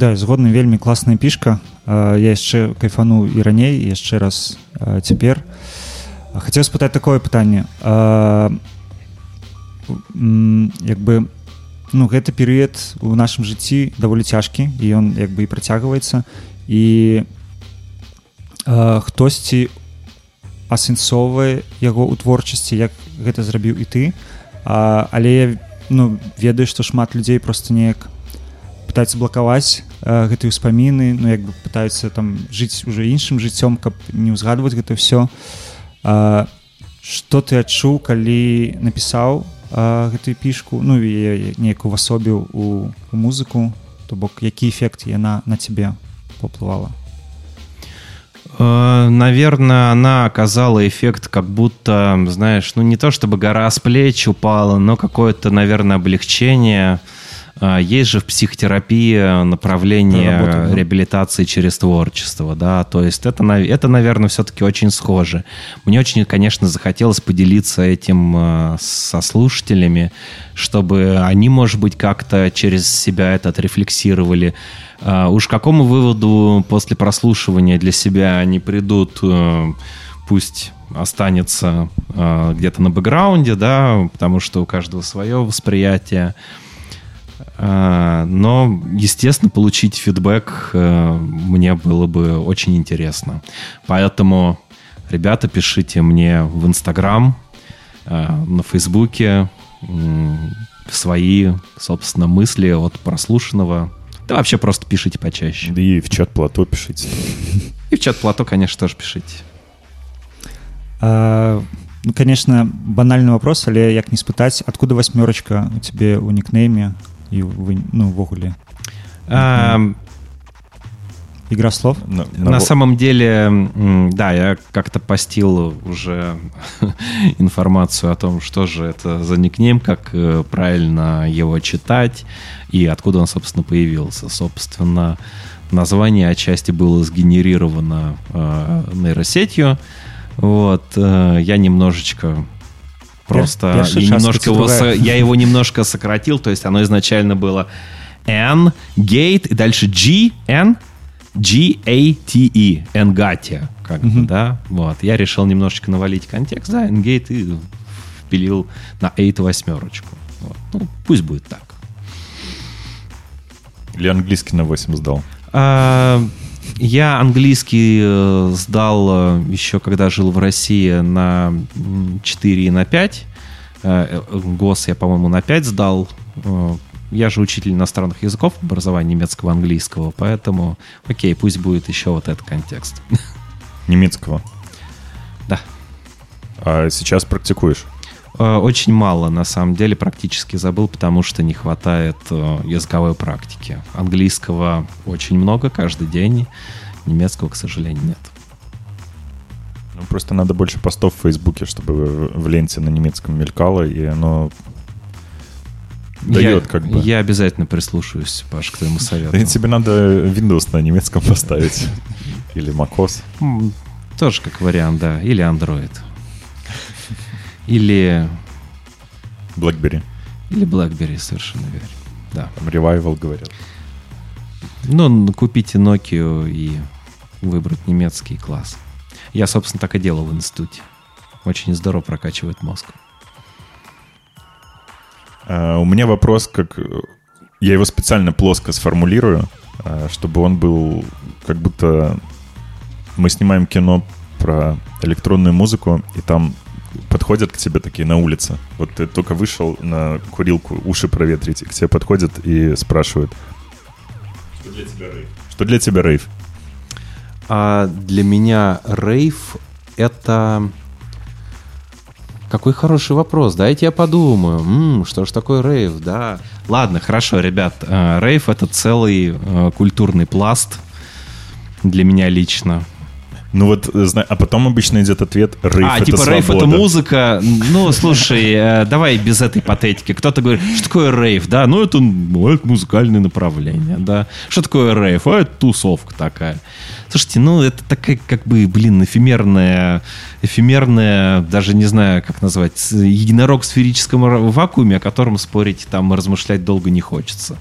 да згодны вельмі класная пішка я яшчэ кайфану і раней яшчэ раз цяпер хацеў спытаць такое пытанне як бы ну гэты перыяд у нашым жыцці даволі цяжкі і ён як бы і працягваецца і хтосьці асэнсоўвае яго ў творчасці як гэта зрабіў і ты а, але я ну ведаю што шмат людзей просто неяк пытаюцца блакаваць гэтыя ўспаміны ну як бы пытаюцца там жыць уже іншым жыццём каб не ўзгадваць гэта ўсё что ты адчуў калі напісаў гэтую пішку ну і неяк увасобіў у, у музыку то бок які эфект яна на цябе поплывала э, Наверное, она оказала эффект, как будто, знаешь, ну не то чтобы гора с плеч упала, но какое-то, наверное, облегчение. А, есть же в психотерапии направление работа, да. реабилитации через творчество, да, то есть это, это наверное, все-таки очень схоже. Мне очень, конечно, захотелось поделиться этим а, со слушателями, чтобы они, может быть, как-то через себя это отрефлексировали. А, уж к какому выводу после прослушивания для себя они придут, э, пусть останется где-то на бэкграунде, да, потому что у каждого свое восприятие. А, но, естественно, получить фидбэк э, мне было бы очень интересно. Поэтому, ребята, пишите мне в Инстаграм, э, на Фейсбуке свои, собственно, мысли от прослушанного. Да вообще просто пишите почаще. Да и в чат плато пишите. И в чат плато, конечно, тоже пишите. А, ну, конечно, банальный вопрос, але як не спытаць откуда восьмерочка у тебе у никнейме и вы, ну, вогуле? А, Игра слов? На, на, на самом деле, да, я как-то постил уже информацию о том, что же это за никнейм, как э, правильно его читать и откуда он, собственно, появился. Собственно, название отчасти было сгенерировано э, нейросетью. Вот, э, я немножечко Просто я немножко его, я его немножко сократил, то есть оно изначально было N, Gate, и дальше G, N, G-A-T-E, Ngate, как бы, да, вот. Я решил немножечко навалить контекст, да, Ngate и впилил на 8 восьмерочку. Вот. Ну, пусть будет так. Или английский на 8 сдал? А, я английский э, сдал э, еще, когда жил в России, на 4 и на 5. Э, ГОС я, по-моему, на 5 сдал. Я же учитель иностранных языков, образования немецкого, английского, поэтому, окей, пусть будет еще вот этот контекст. Немецкого? Да. А сейчас практикуешь? Э, очень мало, на самом деле, практически забыл, потому что не хватает э, языковой практики. Английского очень много каждый день, немецкого, к сожалению, нет. Ну, просто надо больше постов в Фейсбуке, чтобы в ленте на немецком мелькало, и оно дает я, как бы. Я обязательно прислушаюсь, Паш, к твоему совету. И тебе надо Windows на немецком поставить. Или macOS. Тоже как вариант, да. Или Android. Или... BlackBerry. Или BlackBerry, совершенно верно. Да. Там Revival говорят. Ну, купите Nokia и выбрать немецкий класс. Я, собственно, так и делал в институте. Очень здорово прокачивает мозг. Uh, у меня вопрос, как я его специально плоско сформулирую, uh, чтобы он был как будто мы снимаем кино про электронную музыку, и там подходят к тебе такие на улице. Вот ты только вышел на курилку, уши проветрить, и к тебе подходят и спрашивают, что для тебя рейв? Что для тебя рейв? А для меня рейв — это... Какой хороший вопрос. Дайте я подумаю. М-м, что ж такое рейв, да? Ладно, хорошо, ребят. Э, рейв — это целый э, культурный пласт для меня лично. Ну вот, зна- а потом обычно идет ответ рейв а, это типа рейв это свобода». музыка. Ну, слушай, э, давай без этой патетики. Кто-то говорит, что такое рейв? Да, ну это, ну, это музыкальное направление, да. Что такое рейв? А это тусовка такая. Слушайте, ну это такая, как бы, блин, эфемерная, эфемерная, даже не знаю, как назвать, единорог в сферическом вакууме, о котором спорить, там, размышлять долго не хочется.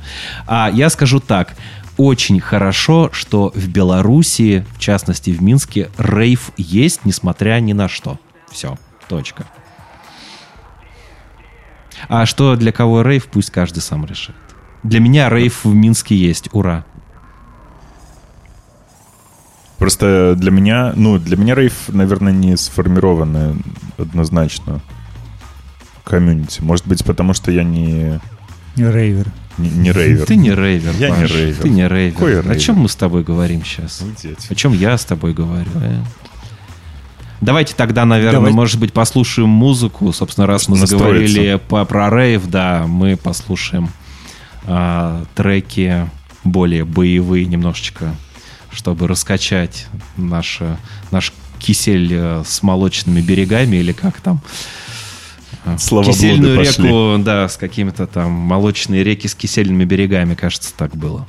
А я скажу так, очень хорошо, что в Белоруссии, в частности в Минске, рейв есть, несмотря ни на что. Все, точка. А что для кого рейв, пусть каждый сам решит. Для меня рейв в Минске есть, ура. Просто для меня, ну, для меня рейв, наверное, не сформированное однозначно комьюнити. Может быть, потому что я не, Рейвер. не, не рейвер. Ты не рейвер, Я не Паш, рейвер. Ты не рейвер. Какой я О рейвер? чем мы с тобой говорим сейчас? Отсюда. О чем я с тобой говорю? э? Давайте тогда, наверное, Давай. может быть, послушаем музыку. Собственно, раз мы заговорили по, про рейв, да, мы послушаем а, треки более боевые немножечко, чтобы раскачать наш, э, наш кисель э, с молочными берегами или как там. Кисельную реку, да, с какими-то там молочные реки с кисельными берегами, кажется, так было.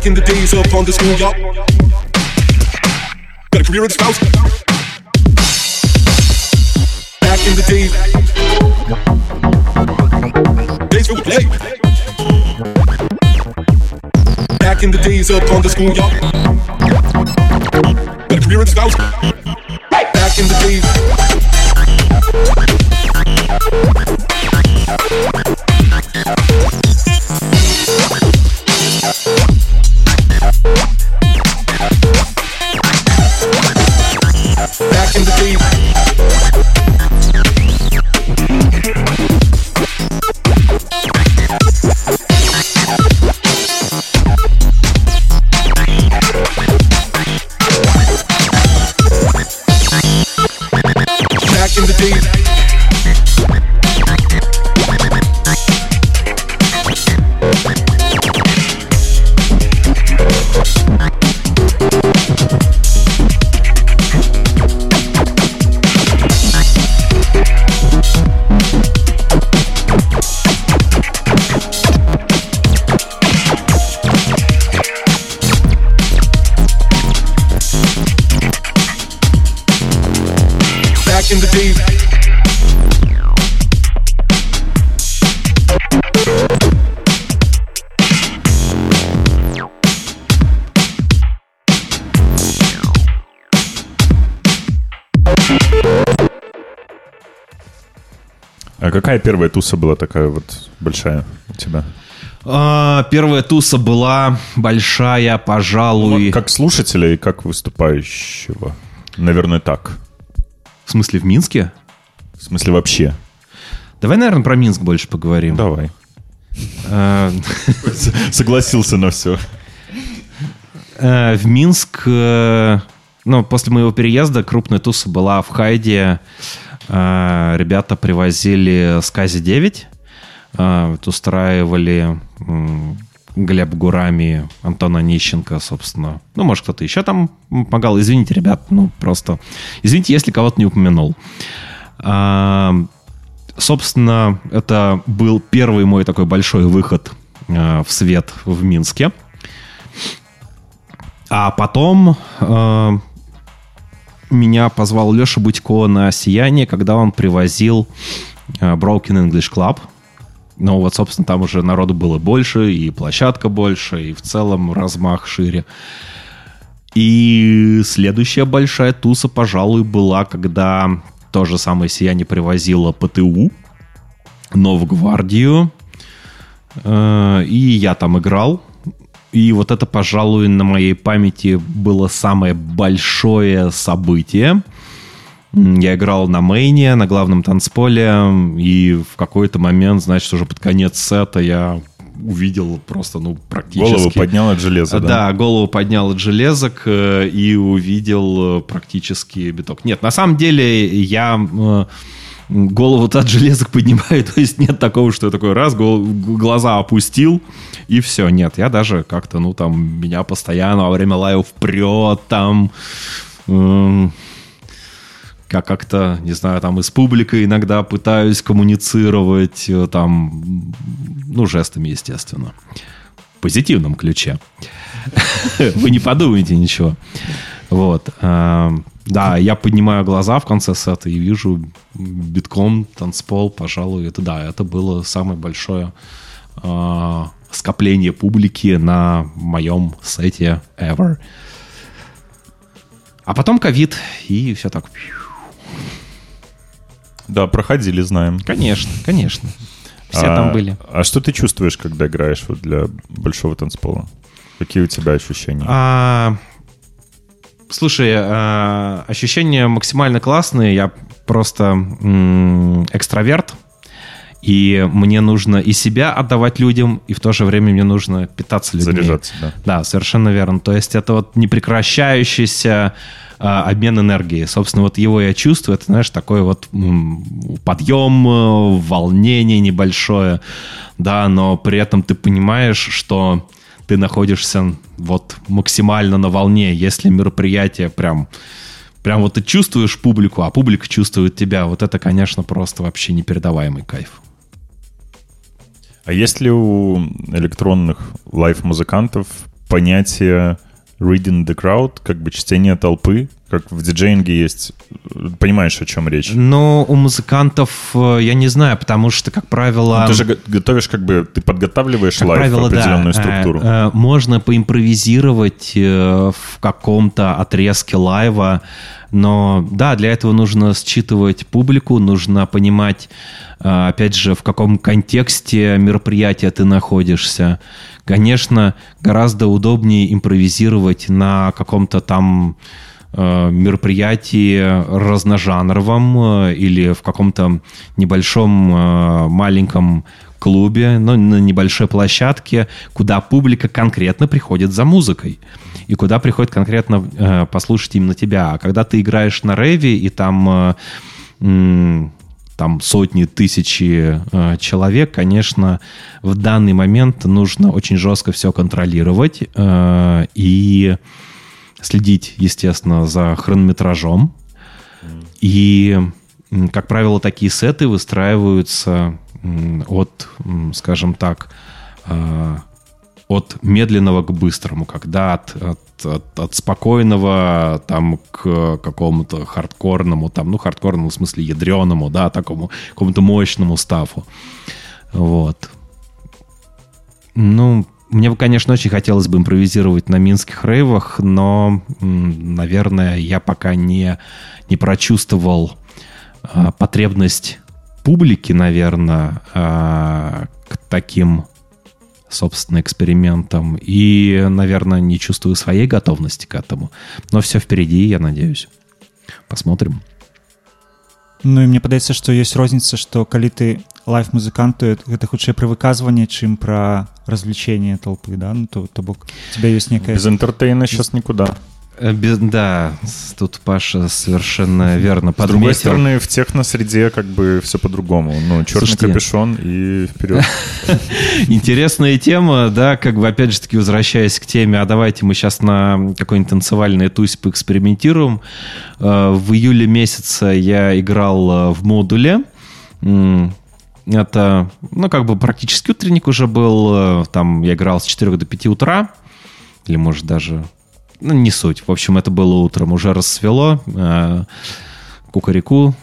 Back in the days up on the schoolyard. Got a career and a spouse. Back in the days. Days full of play. Back in the days up on the schoolyard. Got a career and a spouse. Какая первая туса была такая вот большая у тебя? А, первая туса была большая, пожалуй... Вот как слушателя и как выступающего. Наверное, так. В смысле, в Минске? В смысле, вообще. Давай, наверное, про Минск больше поговорим. Давай. А, Согласился на все. э, В Минск, э, ну, после моего переезда крупная туса была в Хайде. Э, Ребята привозили Скази 9. э, Устраивали Глеб Гурами, Антон Онищенко, собственно. Ну, может, кто-то еще там помогал. Извините, ребят, ну, просто... Извините, если кого-то не упомянул. А, Собственно, это был первый мой такой большой выход э, в свет в Минске. А потом э, меня позвал Леша Будько на «Сияние», когда он привозил э, Broken English Club. Ну вот, собственно, там уже народу было больше, и площадка больше, и в целом размах шире. И следующая большая туса, пожалуй, была, когда то же самое «Сияние» привозило ПТУ, Новгвардию, э, и я там играл. И вот это, пожалуй, на моей памяти было самое большое событие. Я играл на мейне, на главном танцполе, и в какой-то момент, значит, уже под конец сета я увидел просто, ну, практически... Голову поднял от железа, да? да? голову поднял от железок э, и увидел э, практически биток. Нет, на самом деле я э, голову-то от железок поднимаю, то есть нет такого, что я такой раз глаза опустил и все. Нет, я даже как-то, ну, там, меня постоянно во время live прет, там... эм, как как-то, не знаю, там и с публикой иногда пытаюсь коммуницировать, э, там, ну, жестами, естественно. В позитивном ключе. Вы не подумайте ничего. Вот. эм, Да, я поднимаю глаза в конце сета и вижу битком танцпол, пожалуй, это да, это было самое большое э, скопление публики на моем сете ever. А потом ковид, и все так. Да, проходили, знаем. Конечно, конечно. Все А- там были. А что ты чувствуешь, когда играешь вот для большого танцпола? Какие у тебя ощущения? А, слушай, а, ощущения максимально классные. Я просто м, экстраверт. И мне нужно и себя отдавать людям, и в то же время мне нужно питаться людьми. Заряжаться, да. Да, совершенно верно. То есть это вот непрекращающийся а, обмен энергией. Собственно, вот его я чувствую. Это, знаешь, такой вот м, подъем, э, волнение небольшое, да, но при этом ты понимаешь, что ты находишься вот максимально на волне. Если мероприятие прям Прям вот ты чувствуешь публику, а публика чувствует тебя. Вот это, конечно, просто вообще непередаваемый кайф. А есть ли у электронных live-музыкантов понятие reading the crowd, как бы чтение толпы, как в диджеинге есть? Понимаешь, о чем речь? Но у музыкантов э, я не знаю, потому что, как правило... Ну, ты же го- готовишь, как бы, ты подготавливаешь как live правило, определенную да, э, структуру. э, можно поимпровизировать в каком-то отрезке live'а, но да, для этого нужно считывать публику, нужно понимать, опять же, в каком контексте мероприятия ты находишься. Конечно, гораздо удобнее импровизировать на каком-то там мероприятии разножанровом э, или в каком-то небольшом э, маленьком клубе, но на небольшой площадке, куда публика конкретно приходит за музыкой и куда приходит конкретно э, послушать именно тебя. А когда ты играешь на рейве и там э, там сотни, тысячи э, человек, конечно, в данный момент нужно очень жестко все контролировать э, и следить, естественно, за хронометражом. И, как правило, такие сеты выстраиваются от, скажем так, э, от медленного к быстрому, когда от, от, от- от спокойного там к какому-то хардкорному, там, ну, хардкорному в смысле ядреному, да, такому какому-то мощному стафу. Вот. Ну, мне бы, конечно, очень хотелось бы импровизировать на минских рейвах, но, м, наверное, я пока не, не прочувствовал а, потребность публики, наверное, а, к таким, собственно, экспериментам. И, наверное, не чувствую своей готовности к этому. Но все впереди, я надеюсь. Посмотрим. Ну і мне падаецца што ёсць розніца што калі ты лайф музыканту гэта хутчэй пра выказванне чым пра развлечение толпы да ну то то бок у тебя ёсць некая Без энтертейна сейчас никуда. Э, без- да, тут Паша совершенно верно С другой подметил. стороны, в техно-среде как бы все по-другому. Ну, черный Слушайте. капюшон и вперед. Интересная тема, да, как бы опять же таки возвращаясь к теме, а давайте мы сейчас на какой-нибудь танцевальный тусь поэкспериментируем. Э, В июле месяце я играл э, в модуле. Это, ну, как бы практически утренник уже был. Э, Там я играл с 4 до 5 утра. Или, может, даже... Ну, не суть. В общем, это было утром. Уже рассвело. э, Кукареку.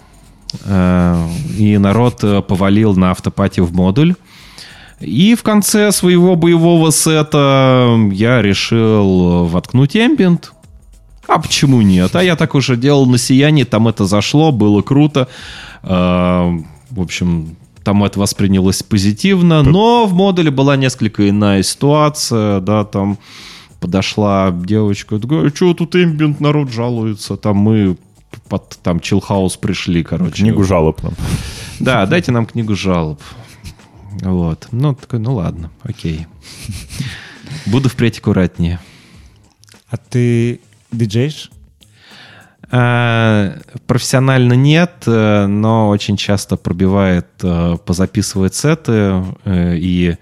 Э, И народ повалил на автопати в модуль. И в конце своего боевого сета я решил воткнуть эмбиент. А почему нет? А я так уже делал на сиянии, там это зашло, было круто. В общем, там это воспринялось позитивно, но в модуле была несколько иная ситуация, да, там подошла девочка, такая, что тут эмбиент народ жалуется, там мы под там чилхаус пришли, короче. Книгу жалоб нам. Да, дайте нам книгу жалоб. Вот. Ну, такой, ну ладно, окей. Буду впредь аккуратнее. а ты диджеешь Профессионально нет, э, но очень часто пробивает э, позаписывать сеты. э, И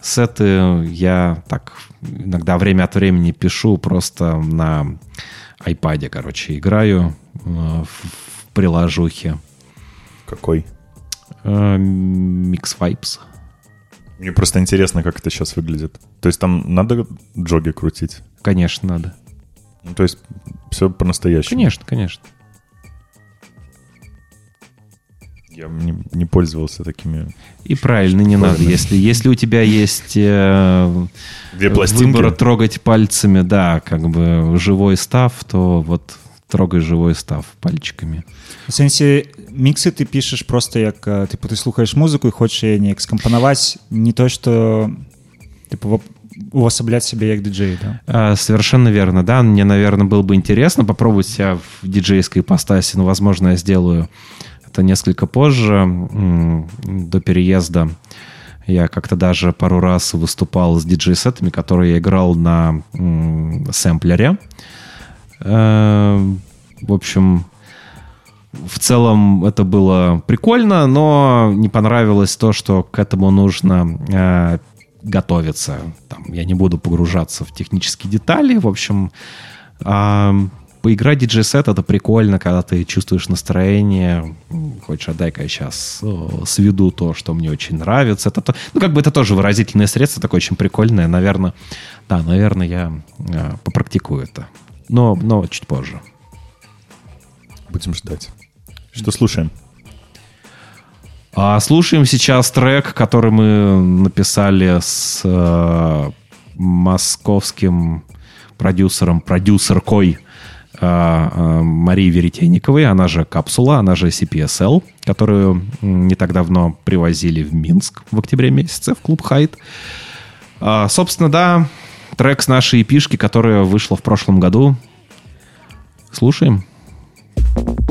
сеты я так иногда время от времени пишу просто на айпаде, короче, играю э, в приложухе. Какой? Э, Mix Vibes. Мне просто интересно, как это сейчас выглядит. То есть там надо джоги крутить? Конечно, надо. Ну, то есть все по-настоящему. Конечно, конечно. Я не, не пользовался такими. И правильно, не надо. Если, если у тебя есть э, Две пластинки. выбор трогать пальцами, да, как бы живой став, то вот трогай живой став пальчиками. у сэнсе міксы ты пішаш просто як э, тыпу ты слухаеш музыку і хочаш яе неяк скампанаваць не то что тыпу увасабляць сябе як диджей да? А, Совершенно верно, да. Мне, наверное, было бы интересно попробовать себя в диджейской ипостаси, но, возможно, я сделаю это несколько позже, до переезда. Я как-то даже пару раз выступал с диджей-сетами, которые я играл на сэмплере. Э, В общем, в целом это было прикольно, но не понравилось то, что к этому нужно э, готовиться. Там, я не буду погружаться в технические детали. В общем, а, поиграть диджей-сет это прикольно, когда ты чувствуешь настроение. Хочешь, а дай-ка я сейчас сведу то, что мне очень нравится. Это, то- ну, как бы это тоже выразительное средство, такое очень прикольное. Наверное, да, наверное, я э, попрактикую это. Но, но чуть позже. Будем ждать. Что слушаем? А слушаем сейчас трек, который мы написали с э, московским продюсером, продюсеркой э, э, Марией Веретенниковой, она же Капсула, она же CPSL, которую не так давно привозили в Минск в октябре месяце в клуб Хайт. А, собственно, да, трек с нашей эпишки, которая вышла в прошлом году. Слушаем. And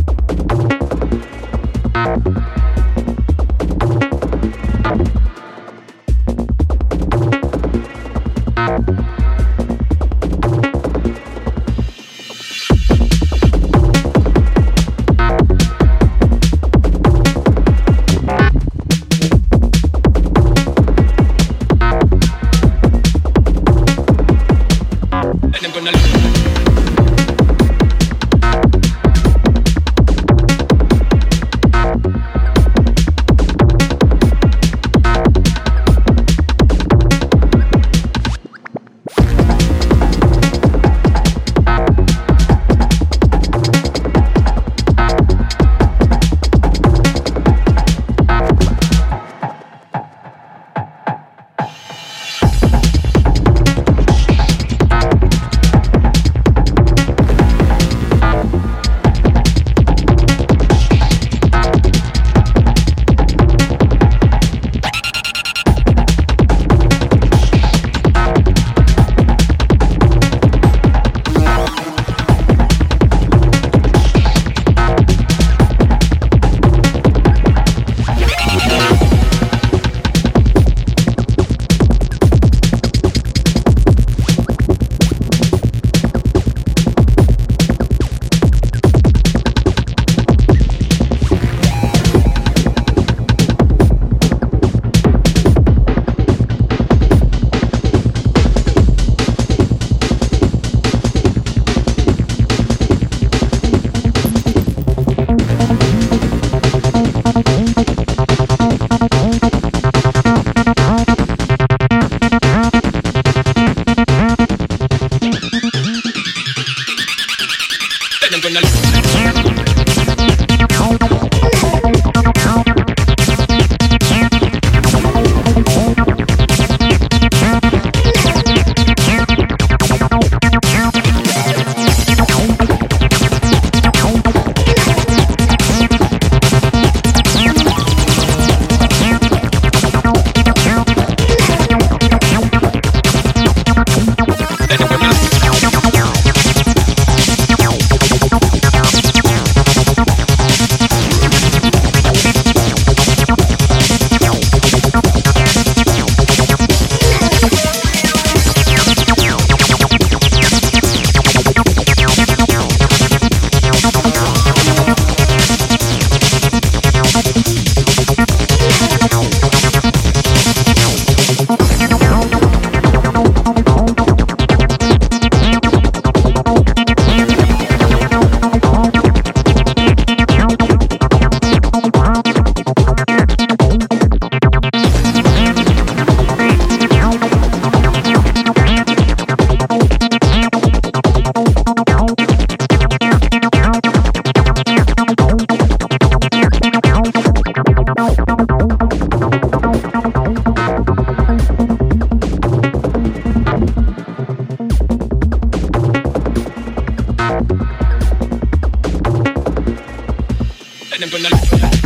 Ну,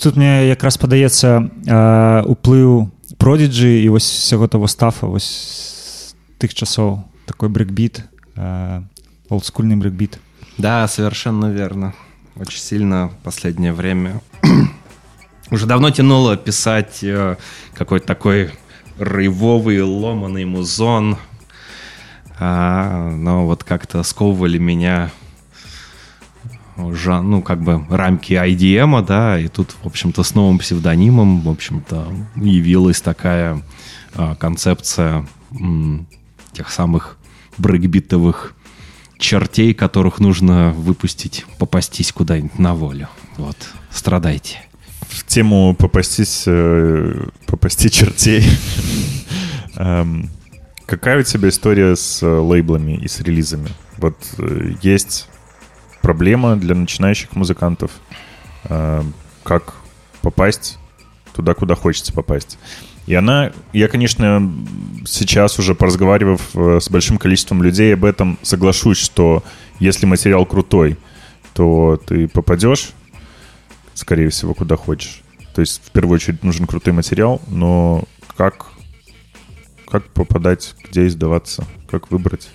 тут мне якраз падаецца э, уплыў продиджы і вось усяго того стафа вось з тых часоў такой брекбіт э, олдскульны брекбіт Да, совершенно верно. Очень сильно в последнее время уже давно тянуло писать э, какой-то такой рейвовый, ломаный музон. А, но вот как-то сковывали меня жан- ну, как бы рамки IDM, да, и тут, в общем-то, с новым псевдонимом, в общем-то, явилась такая а, концепция м, тех самых брейкбитовых чертей, которых нужно выпустить, попастись куда-нибудь на волю. Вот, страдайте. В тему попастись, э, попасти чертей. Эм, Какая у тебя история с э, лейблами и с релизами? Вот э, есть проблема для начинающих музыкантов. э, Как попасть туда, куда хочется попасть. И она, я, конечно, сейчас уже поразговаривав э, с большим количеством людей об этом, соглашусь, что если материал крутой, то ты попадешь, скорее всего, куда хочешь. То есть, в первую очередь, нужен крутой материал, но как, как попадать, где издаваться, как выбрать?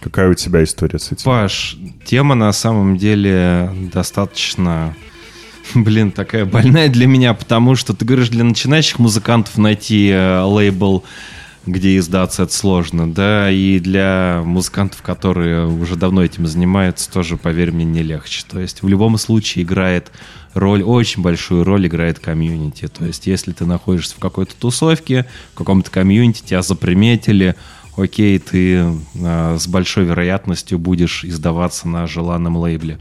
Какая у тебя история с этим? Паш, тема на самом деле достаточно, блин, такая больная для меня, потому что ты говоришь, для начинающих музыкантов найти э, лейбл, где издаться, это сложно, да, и для музыкантов, которые уже давно этим занимаются, тоже, поверь мне, не легче. То есть в любом случае играет роль, очень большую роль играет комьюнити. То есть если ты находишься в какой-то тусовке, в каком-то комьюнити, тебя заприметили, окей, ты а, с большой вероятностью будешь издаваться на желанном лейбле.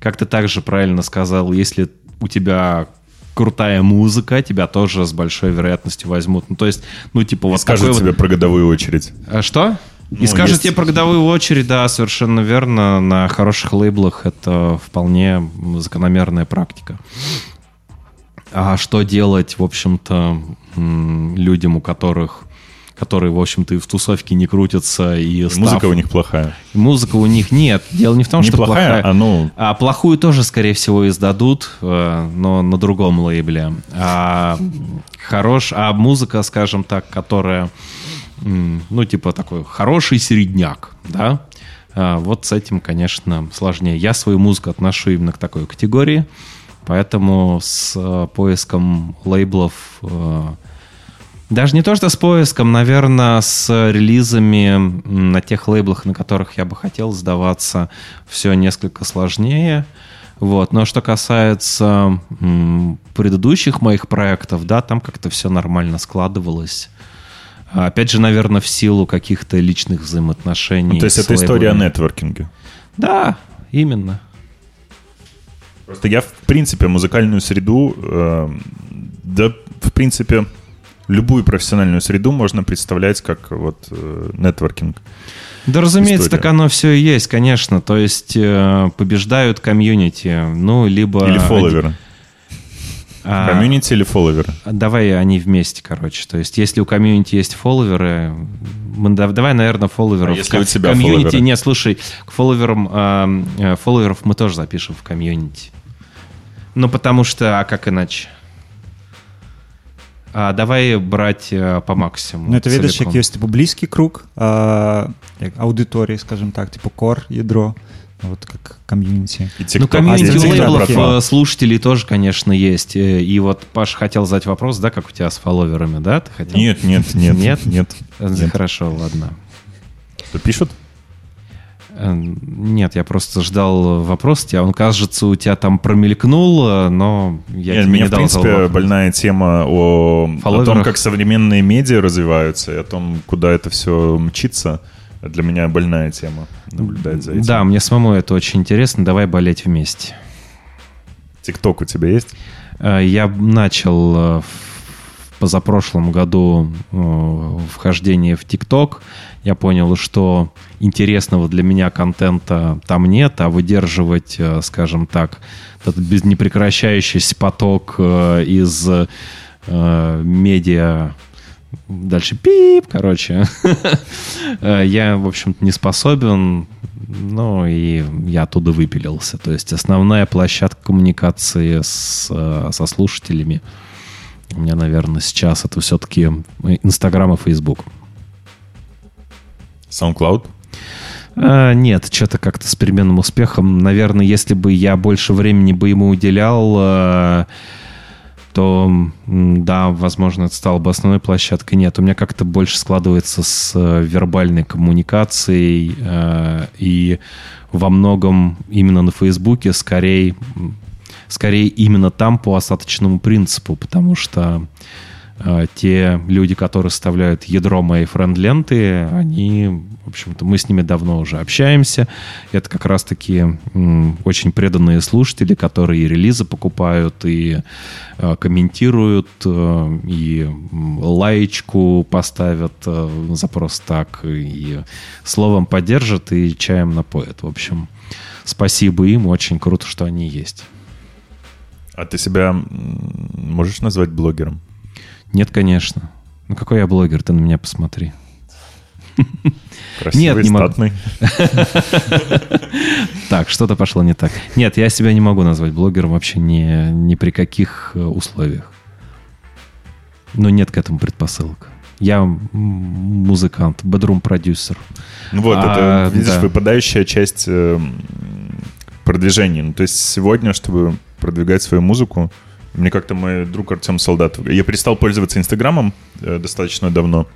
Как ты также правильно сказал, если у тебя крутая музыка, тебя тоже с большой вероятностью возьмут. Ну, то есть, ну, типа, И вот скажут такой вот- тебе про годовую очередь. а что? И Ну, скажет есть- тебе про годовую очередь, да, совершенно верно. На хороших лейблах это вполне закономерная практика. А что делать, в общем-то, людям, у которых которые, в общем-то, и в тусовке не крутятся, и, И став- Музыка у них плохая. и музыка у них нет. Дело не в том, что Неплохая, а ну, а плохую тоже, скорее всего, издадут, э, но на другом лейбле. А хорош, а музыка, скажем так, которая, ну, типа такой хороший середняк, да, а, вот с этим, конечно, сложнее. Я свою музыку отношу именно к такой категории, поэтому с э, поиском лейблов э, даже не то, что с поиском, наверное, с релизами на тех лейблах, на которых я бы хотел сдаваться, все несколько сложнее. Вот. Но что касается м, предыдущих моих проектов, да, там как-то все нормально складывалось. А, Опять же, наверное, в силу каких-то личных взаимоотношений. ну, то есть это история о нетворкинге. Да, именно. Просто я, в принципе, музыкальную среду, э, да, в принципе, любую профессиональную среду можно представлять как вот э, нетворкинг. Да, разумеется, история. так оно все и есть, конечно. То есть э, побеждают комьюнити, ну, либо... Или фолловеры. А, Комьюнити или фолловеры? Давай они вместе, короче. То есть, если у комьюнити есть фолловеры, мы, да- давай, наверное, фолловеров. А если у тебя комьюнити, фолловеры? нет, слушай, к фолловерам, а, э, фолловеров мы тоже запишем в комьюнити. Ну, потому что, а как иначе? А, давай брать э, по максимуму. Ну, это видиш, целиком. як є типу близький круг а, як аудиторії, скажімо так, типу кор, ядро, вот как комьюнити. И Ну, TikTok. комьюнити А, у TikTok, лейблов окей. э, слушателей тоже, конечно, есть. Э, И вот Паш хотел задать вопрос, да, как у тебя с фолловерами, да? Ты хотел? Нет, нет, нет, Нет? нет. Э, нет. Хорошо, ладно. Что пишут? Э, Нет, я просто ждал вопрос тебя. Он, кажется, у тебя там промелькнул, э, но я Нет, тебе меня, не в дал принципе, залог. больная тема о, о том, как современные медиа развиваются, и о том, куда это все мчится. Для меня больная тема наблюдать за этим. Да, мне самому это очень интересно. Давай болеть вместе. ТикТок у тебя есть? Э, Я начал в позапрошлом году э, вхождение в ТикТок. Я понял, что интересного для меня контента там нет, а выдерживать, э, скажем так, этот без- непрекращающийся поток э, из э, медиа дальше пип, короче. Э, Я, в общем-то, не способен, ну и я оттуда выпилился. То есть основная площадка коммуникации с, э, со слушателями у меня, наверное, сейчас это все-таки Инстаграм и Фейсбук. SoundCloud? А, нет, что-то как-то с переменным успехом. Наверное, если бы я больше времени бы ему уделял, э, то да, возможно, это стало бы основной площадкой. Нет, у меня как-то больше складывается с э, вербальной коммуникацией э, и во многом именно на Фейсбуке скорее, скорее именно там по остаточному принципу, потому что э, те люди, которые составляют ядро моей френд-ленты, они, в общем-то, мы с ними давно уже общаемся. Это как раз-таки м, очень преданные слушатели, которые и релизы покупают, и э, комментируют, э, и лаечку поставят э, за просто так, и словом поддержат, и чаем напоят. В общем, спасибо им, очень круто, что они есть. А ты себя можешь назвать блогером? Нет, конечно. Ну какой я блогер, ты на меня посмотри. Красивый, Нет, не статный. Так, что-то пошло не так. Нет, я себя не могу назвать блогером вообще ни, ни при каких э, условиях. Но нет к этому предпосылок. Я музыкант, бедрум-продюсер. Ну вот, А, это, видишь, да. выпадающая часть продвижения. Ну, то есть сегодня, чтобы продвигать свою музыку, мне как-то мой друг Артем Солдат... Я перестал пользоваться Инстаграмом э, достаточно давно.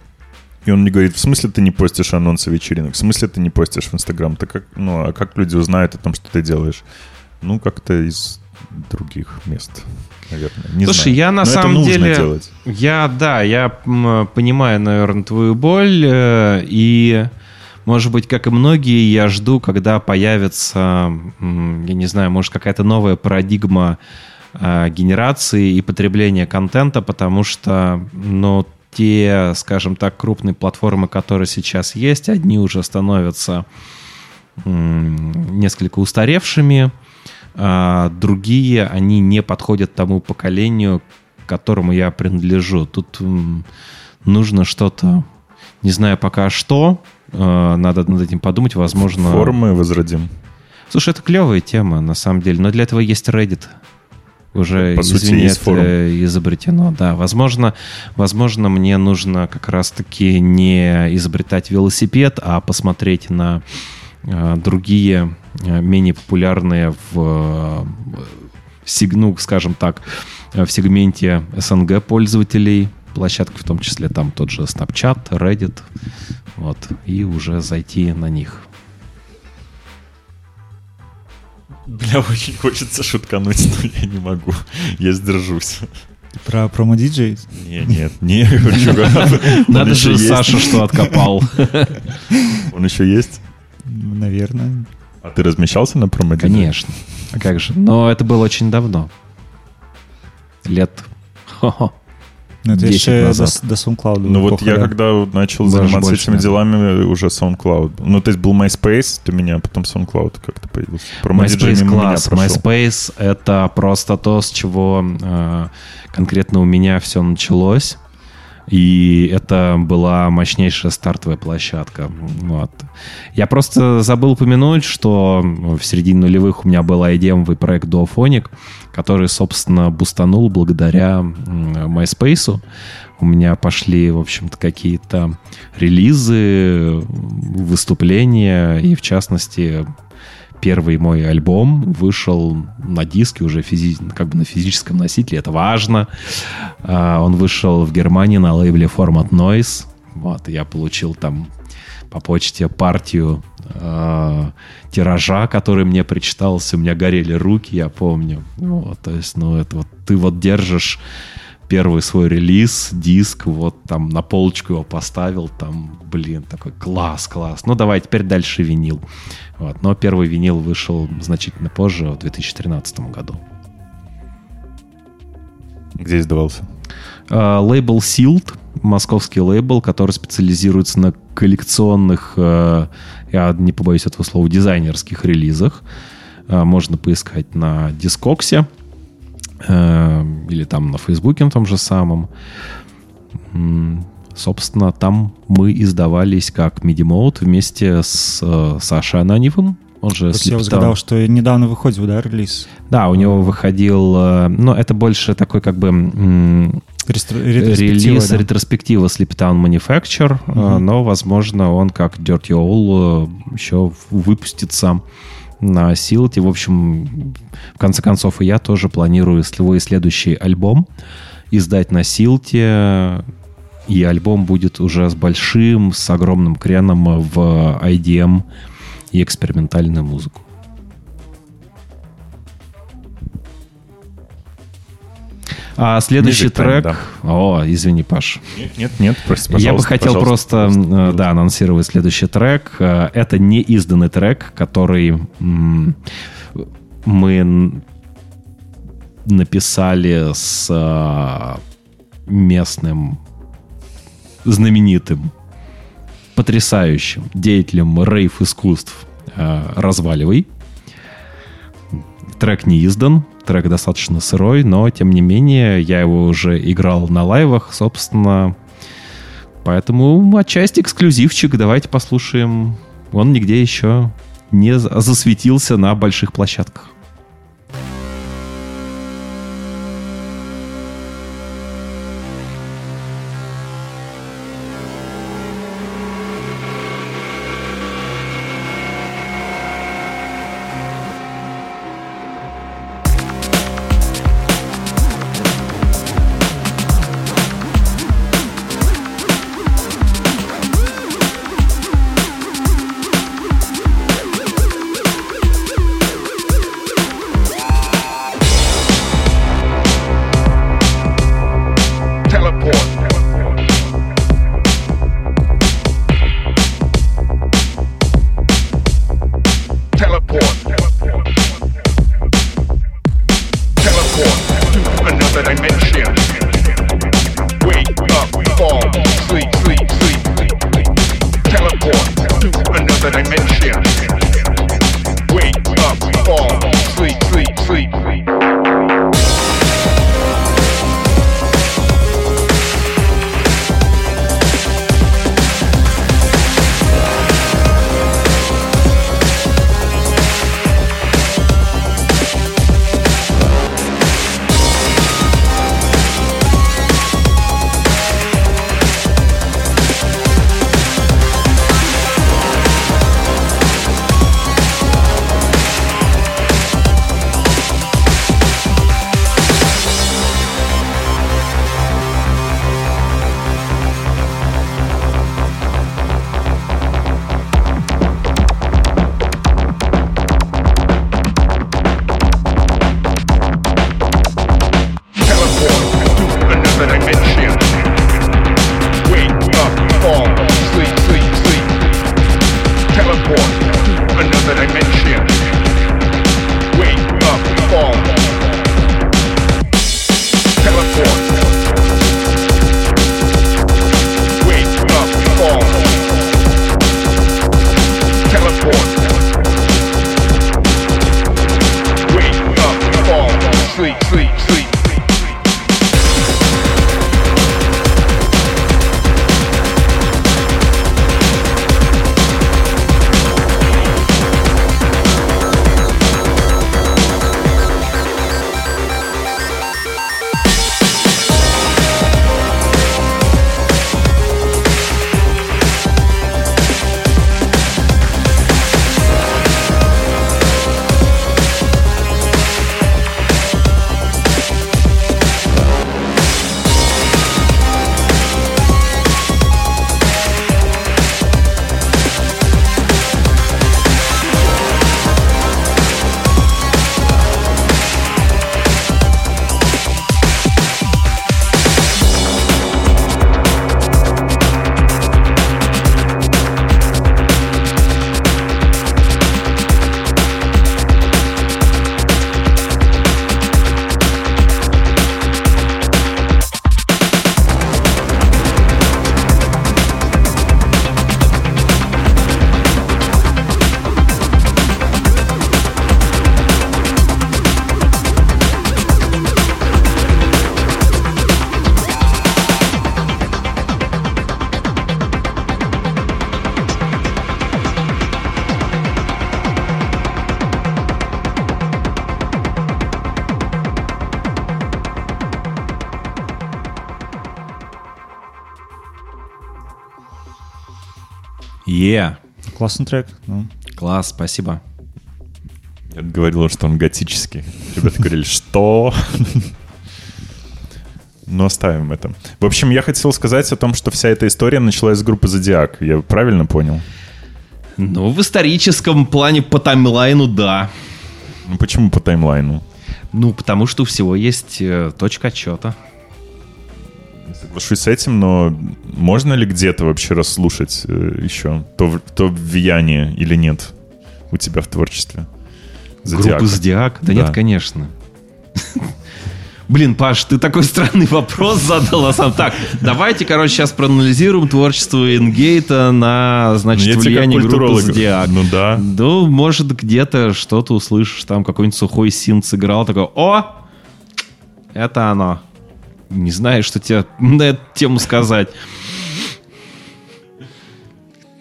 И он мне говорит, в смысле ты не постишь анонсы вечеринок? В смысле ты не постишь в Инстаграм? Так как, ну, а как люди узнают о том, что ты делаешь? Ну, как-то из других мест, наверное. Не Слушай, знаю. я на Но это самом нужно деле... делать. Я, да, я понимаю, наверное, твою боль. э, И, может быть, как и многие, я жду, когда появится, я не знаю, может, какая-то новая парадигма э, генерации и потребления контента, потому что, ну, те, скажем так, крупные платформы, которые сейчас есть, одни уже становятся несколько устаревшими, а другие, они не подходят тому поколению, к которому я принадлежу. Тут нужно что-то, не знаю пока что, надо над этим подумать, возможно... Формы возродим. Слушай, это клевая тема, на самом деле, но для этого есть Reddit. Уже, По сути, извини, есть форум. изобретено. Да, возможно, возможно, мне нужно как раз-таки не изобретать велосипед, а посмотреть на э, другие э, менее популярные в, э, сег- ну, скажем так, э, в сегменте СНГ пользователей площадки, в том числе там тот же Snapchat, Reddit, вот, и уже зайти на них. Бля, очень хочется шуткануть, но я не могу. Я сдержусь. Про промо-диджей? Не, нет, не, Надо же. Саша что откопал. Он еще есть? Наверное. А ты размещался на промо Конечно. А как же? Но это было очень давно. Лет хо-хо, Ну, это 10 еще назад. до, до SoundCloud. Ну вот я да. когда начал Даже заниматься больше, этими да. делами, уже SoundCloud. Ну, то есть был MySpace у меня, а потом SoundCloud как-то появился. Промо-диджей MySpace класс. MySpace — это просто то, с чего э, конкретно у меня все началось. И это была мощнейшая стартовая площадка. Вот. Я просто забыл упомянуть, что в середине нулевых у меня был IDM проект Duophonic, который, собственно, бустанул благодаря MySpace. У меня пошли, в общем-то, какие-то релизы, выступления, и, в частности, первый мой альбом вышел на диске уже физи- как бы на физическом носителе, это важно. А, Он вышел в Германии на лейбле Format Noise. Вот, я получил там по почте партию а, тиража, который мне причитался. У меня горели руки, я помню. Вот, то есть, ну, это вот ты вот держишь первый свой релиз, диск, вот там на полочку его поставил, там, блин, такой класс, класс. Ну, давай теперь дальше винил. Вот. Но первый винил вышел значительно позже, в 2013 году. Где издавался? А, Лейбл Sealed, московский лейбл, который специализируется на коллекционных, э, я не побоюсь этого слова, дизайнерских релизах. А, Можно поискать на Дискоксе или там на Фейсбуке на том же самом. Собственно, там мы издавались как MIDI вместе с э, Сашей Ананьевым. Он же То есть я угадал, что недавно выходил, да, релиз? Да, у него выходил, э, ну, это больше такой как бы м, Рестро- ретроспектива, релиз, да. ретроспектива Sleeptown Manufacture, э, Мгм. но, возможно, он как Dirty э, еще выпустится на Силте. В общем, в конце концов, и я тоже планирую свой следующий альбом издать на Силте, и альбом будет уже с большим, с огромным креном в IDM и экспериментальную музыку. А следующий Music Time, трек... да. О, извини, Паш. Нет, нет, нет, прости, Я бы хотел просто, пожалуйста. э, да, анонсировать следующий трек. Э, Это не изданный трек, который мы написали с э, местным знаменитым, потрясающим деятелем рейв-искусств Разваливай. Трек не издан, трек достаточно сырой, но тем не менее я его уже играл на лайвах, собственно, поэтому отчасти эксклюзивчик. Давайте послушаем. Он нигде еще не за- засветился на больших площадках. Классный трек. Ну, класс, спасибо. Я говорил, что он готический. Ребята говорили, что? Но оставим это. В общем, я хотел сказать о том, что вся эта история началась с группы «Зодиак». Я правильно понял? Ну, в историческом плане по таймлайну, да. Ну, почему по таймлайну? Ну, потому что у всего есть э, точка отчета. Соглашусь с этим, но можно ли где-то вообще расслушать э, еще то, то влияние или нет у тебя в творчестве? Зодиака? Группы Зодиак? Да, Да. нет, конечно. Блин, Паш, ты такой странный вопрос задал. а сам так, давайте, короче, сейчас проанализируем творчество Ингейта на, Ну, значит, как влияние группы. Зодиак. Ну да. Ну, может, где-то что-то услышишь, там какой-нибудь сухой синт сыграл, такой, о, это оно. Не знаю, что тебе на эту тему сказать.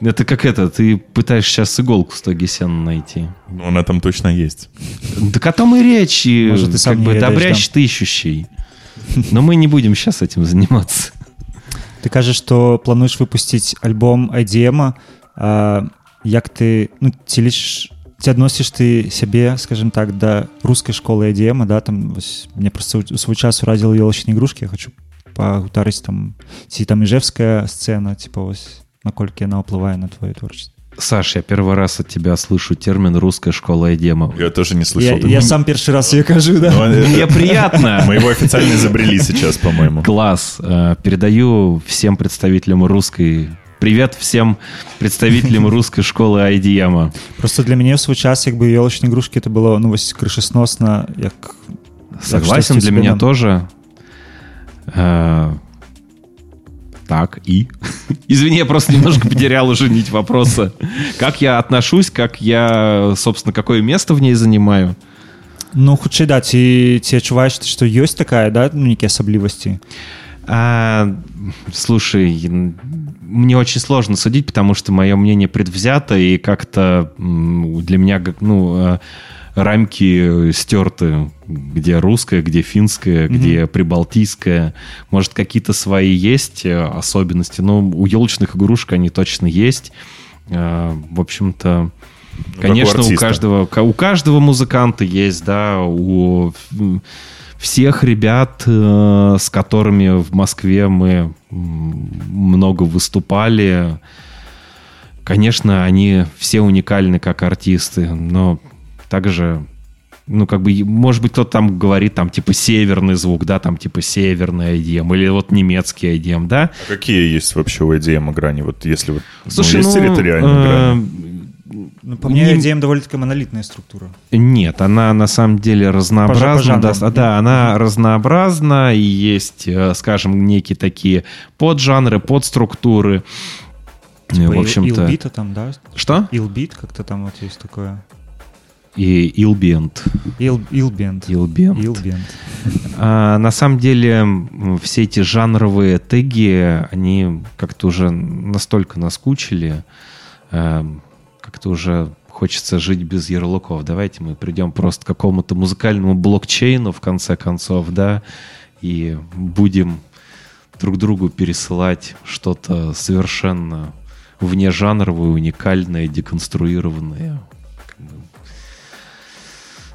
Это как это, ты пытаешься сейчас иголку в стоге сена найти. Ну, она там точно есть. Так о том и речь. и Может, ты сам как не бы ведаешь, добрящий ты ищущий. Но мы не будем сейчас этим заниматься. Ты кажаш, што плануеш выпусціць альбом IDM а, як ты ну ці ліш ці адносіш ты сябе скажем так да рускай школы IDM да там вось, мне просто у свой час урадзіла елачнай ігрушкі я хочу пагутарыць там ці там іжэвская сцена типа вось наколькі яна ўплывае на твоё творчество Саш, я первый раз от тебя слышу термин «русская школа Эдема». Я тоже не я, слышал. я сам першы раз ее кажу да Ну, это- Мне приятно. Мы его официально изобрели сейчас, по-моему. Класс. Э, Передаю всем представителям русской... Привет всем представителям русской школы IDM. просто для мяне ў свой час як бы елачнай ігрушкі это было ну вось крышасносна як Согласен, штось для тебе меня нам- тоже. Э, Так, и? Извини, я просто немножко потерял уже нить вопроса. Как я отношусь, как я, собственно, какое место в ней занимаю? Ну хутчэй да ці ці адчуваеш ты што ёсць такая да ну нейкія асаблівасці А, слушай, м, мне очень сложно судить, потому что мое мнение предвзято, и как-то м, для меня, г- ну, э, рамки стерты, где русская, где финская, где прибалтийская. Может, какие-то свои есть э, особенности, но у елочных игрушек они точно есть. Э, В общем-то, как у Конечно, у, артиста. каждого, ка- у каждого музыканта есть, да, у всех ребят, э, с которыми в Москве мы много выступали, конечно, они все уникальны как артисты, но также, ну, как бы, может быть, кто-то там говорит, там, типа, северный звук, да, там, типа, северный IDM, или вот немецкий IDM, да, А какие есть вообще у EDM грани? Вот если вот ну, Слушай, есть ну, территориальные э, грани? ну, по мне Не- IDM довольно таки монолитная структура Нет, она на самом деле По разнообразна. да, да, она разнообразна, и есть, э, скажем, некие такие поджанры, подструктуры. Типа В общем-то... Илбита там да Что? Илбит как-то там вот есть такое И Илбент. Илбент. Илбенд А, на самом деле все эти жанровые теги, они как-то уже настолько наскучили, эм, как-то уже хочется жить без ярлыков. Давайте мы придем просто к какому-то музыкальному блокчейну, в конце концов, да, и будем друг другу пересылать что-то совершенно внежанровое, уникальное, деконструированное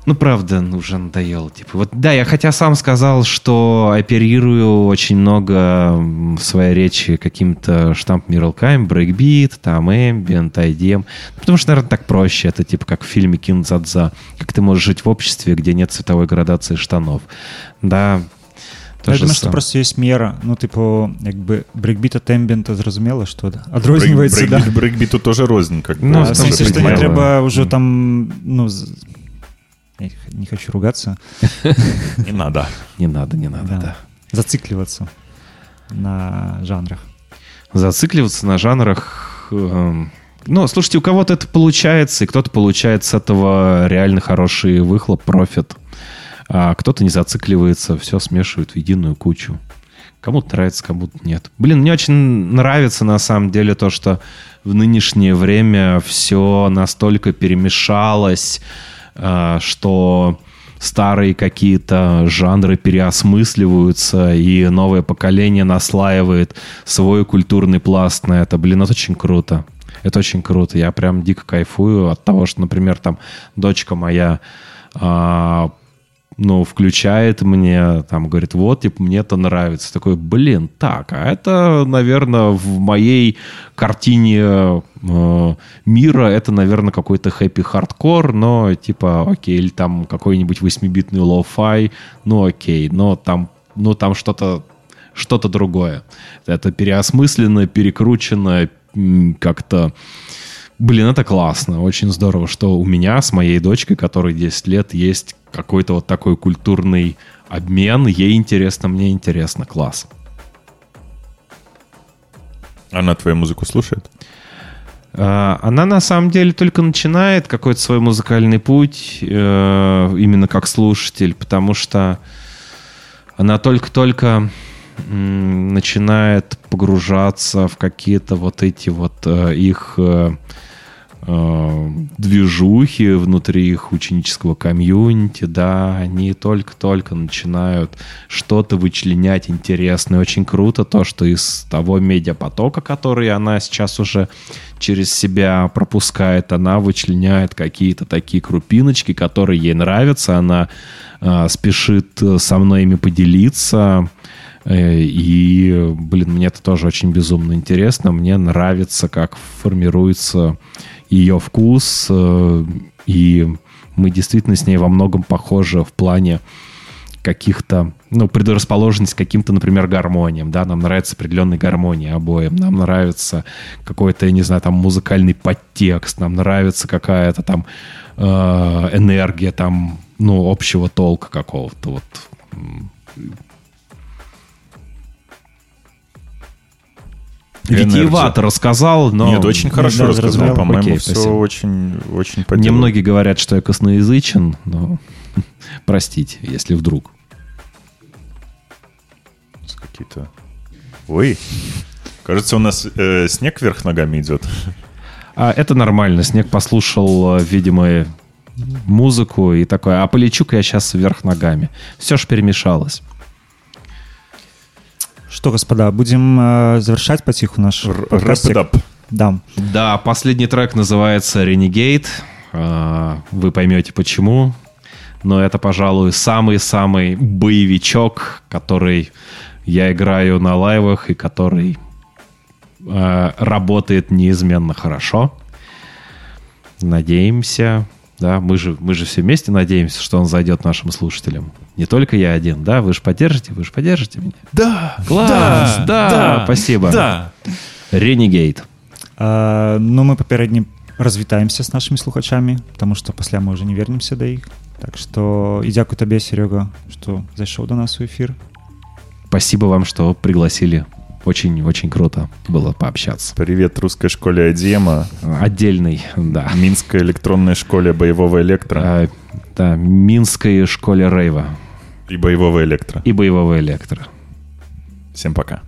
Как бы ну, правда, ну, уже надоело. Типа, вот, да, я хотя сам сказал, что оперирую очень много м, в своей речи каким-то штампом Миралкайм, брейкбит, там, ambient, IDM. Ну, Потому что, наверное, так проще. Это типа как в фильме Киндзадза. Как ты можешь жить в обществе, где нет цветовой градации штанов. Да, то Я же думаю, што самое. просто ёсць мера ну тыпу як бы брейкбіт ат эмбента зразумела што адрозніваецца да Брейк- брейкбиту тоже рознь, как бы. Ну, А, в в смысле, смысле, что што не понимаю. трэба ўжо там ну з- я не хочу ругаться Не надо. Не надо, не надо, Да. зацикливаться на жанрах зацикливаться на жанрах. эм, Ну, слушайте, у кого-то это получается, и кто-то получает с этого реально хороший выхлоп, профит. А кто-то не зацикливается, все смешивает в единую кучу. Кому-то нравится, кому-то нет. Блин, мне очень нравится на самом деле то, что в нынешнее время все настолько перемешалось, что старые какие-то жанры переосмысливаются, и новое поколение наслаивает свой культурный пласт на это. Блин, это очень круто. Это очень круто. Я прям дико кайфую от того, что, например, там дочка моя а, ну, включает мне, там, говорит, вот, типа, мне это нравится. Такой, блин, так, а это, наверное, в моей картине э, мира это, наверное, какой-то happy hardcore, но, типа, окей, или там какой-нибудь 8-битный lo-fi, ну, окей, но там, ну, там что-то что-то другое. Это переосмысленно, перекручено, как-то... Блин, это классно. Очень здорово, что у меня с моей дочкой, которой 10 лет, есть какой-то вот такой культурный обмен. Ей интересно, мне интересно. Класс. Она твою музыку слушает? А, Она на самом деле только начинает какой-то свой музыкальный путь, э, именно как слушатель, потому что она только-только начинает погружаться в какие-то вот эти вот э, их э, э, движухи внутри их ученического комьюнити, да, они только-только начинают что-то вычленять интересное. Очень круто то, что из того медиапотока, который она сейчас уже через себя пропускает, она вычленяет какие-то такие крупиночки, которые ей нравятся, она э, спешит со мной ими поделиться, И, блин, мне это тоже очень безумно интересно. Мне нравится, как формируется ее вкус. э, И мы действительно с ней во многом похожи в плане каких-то, ну, предрасположенность к каким-то, например, гармониям, да, нам нравится определенная гармония обоим, нам нравится какой-то, я не знаю, там, музыкальный подтекст, нам нравится какая-то там э, энергия, там, ну, общего толка какого-то, вот. Витиевато рассказал, но... Нет, очень хорошо да, рассказал. По-моему, Окей, все спасибо. очень, очень по Мне многие говорят, что я косноязычен, но простите, если вдруг. Какие-то... Ой, кажется, у нас э, снег вверх ногами идет. А это нормально. Снег послушал, э, видимо, музыку и такое. А полечу-ка я сейчас вверх ногами. Все ж перемешалось. Что, господа, будем э, завершать потиху наш подкастик? Да. Да, последний трек называется Renegade. А, Вы поймете почему. Но это, пожалуй, самый-самый боевичок, который я играю на лайвах и который э, работает неизменно хорошо. Надеемся, да, мы же, мы же все вместе надеемся, что он зайдет нашим слушателям. Не только я один, да? Вы же поддержите, вы же поддержите меня. Да, Класс, да, спасибо. Да. Renegade. Е, ну, ми попередньо розвітаємося з нашими слухачами, тому що після ми вже не вернемося до їх. Так що і дякую тобі, Серега, що зайшов до нас у ефір. Спасибо вам, что пригласили. Очень-очень круто было пообщаться. Привет русской школе Адема, Отдельный, да. Минской электронной школе боевого электро А, да, Минской школе рейва и боевого электро. и боевого электро. Всем пока.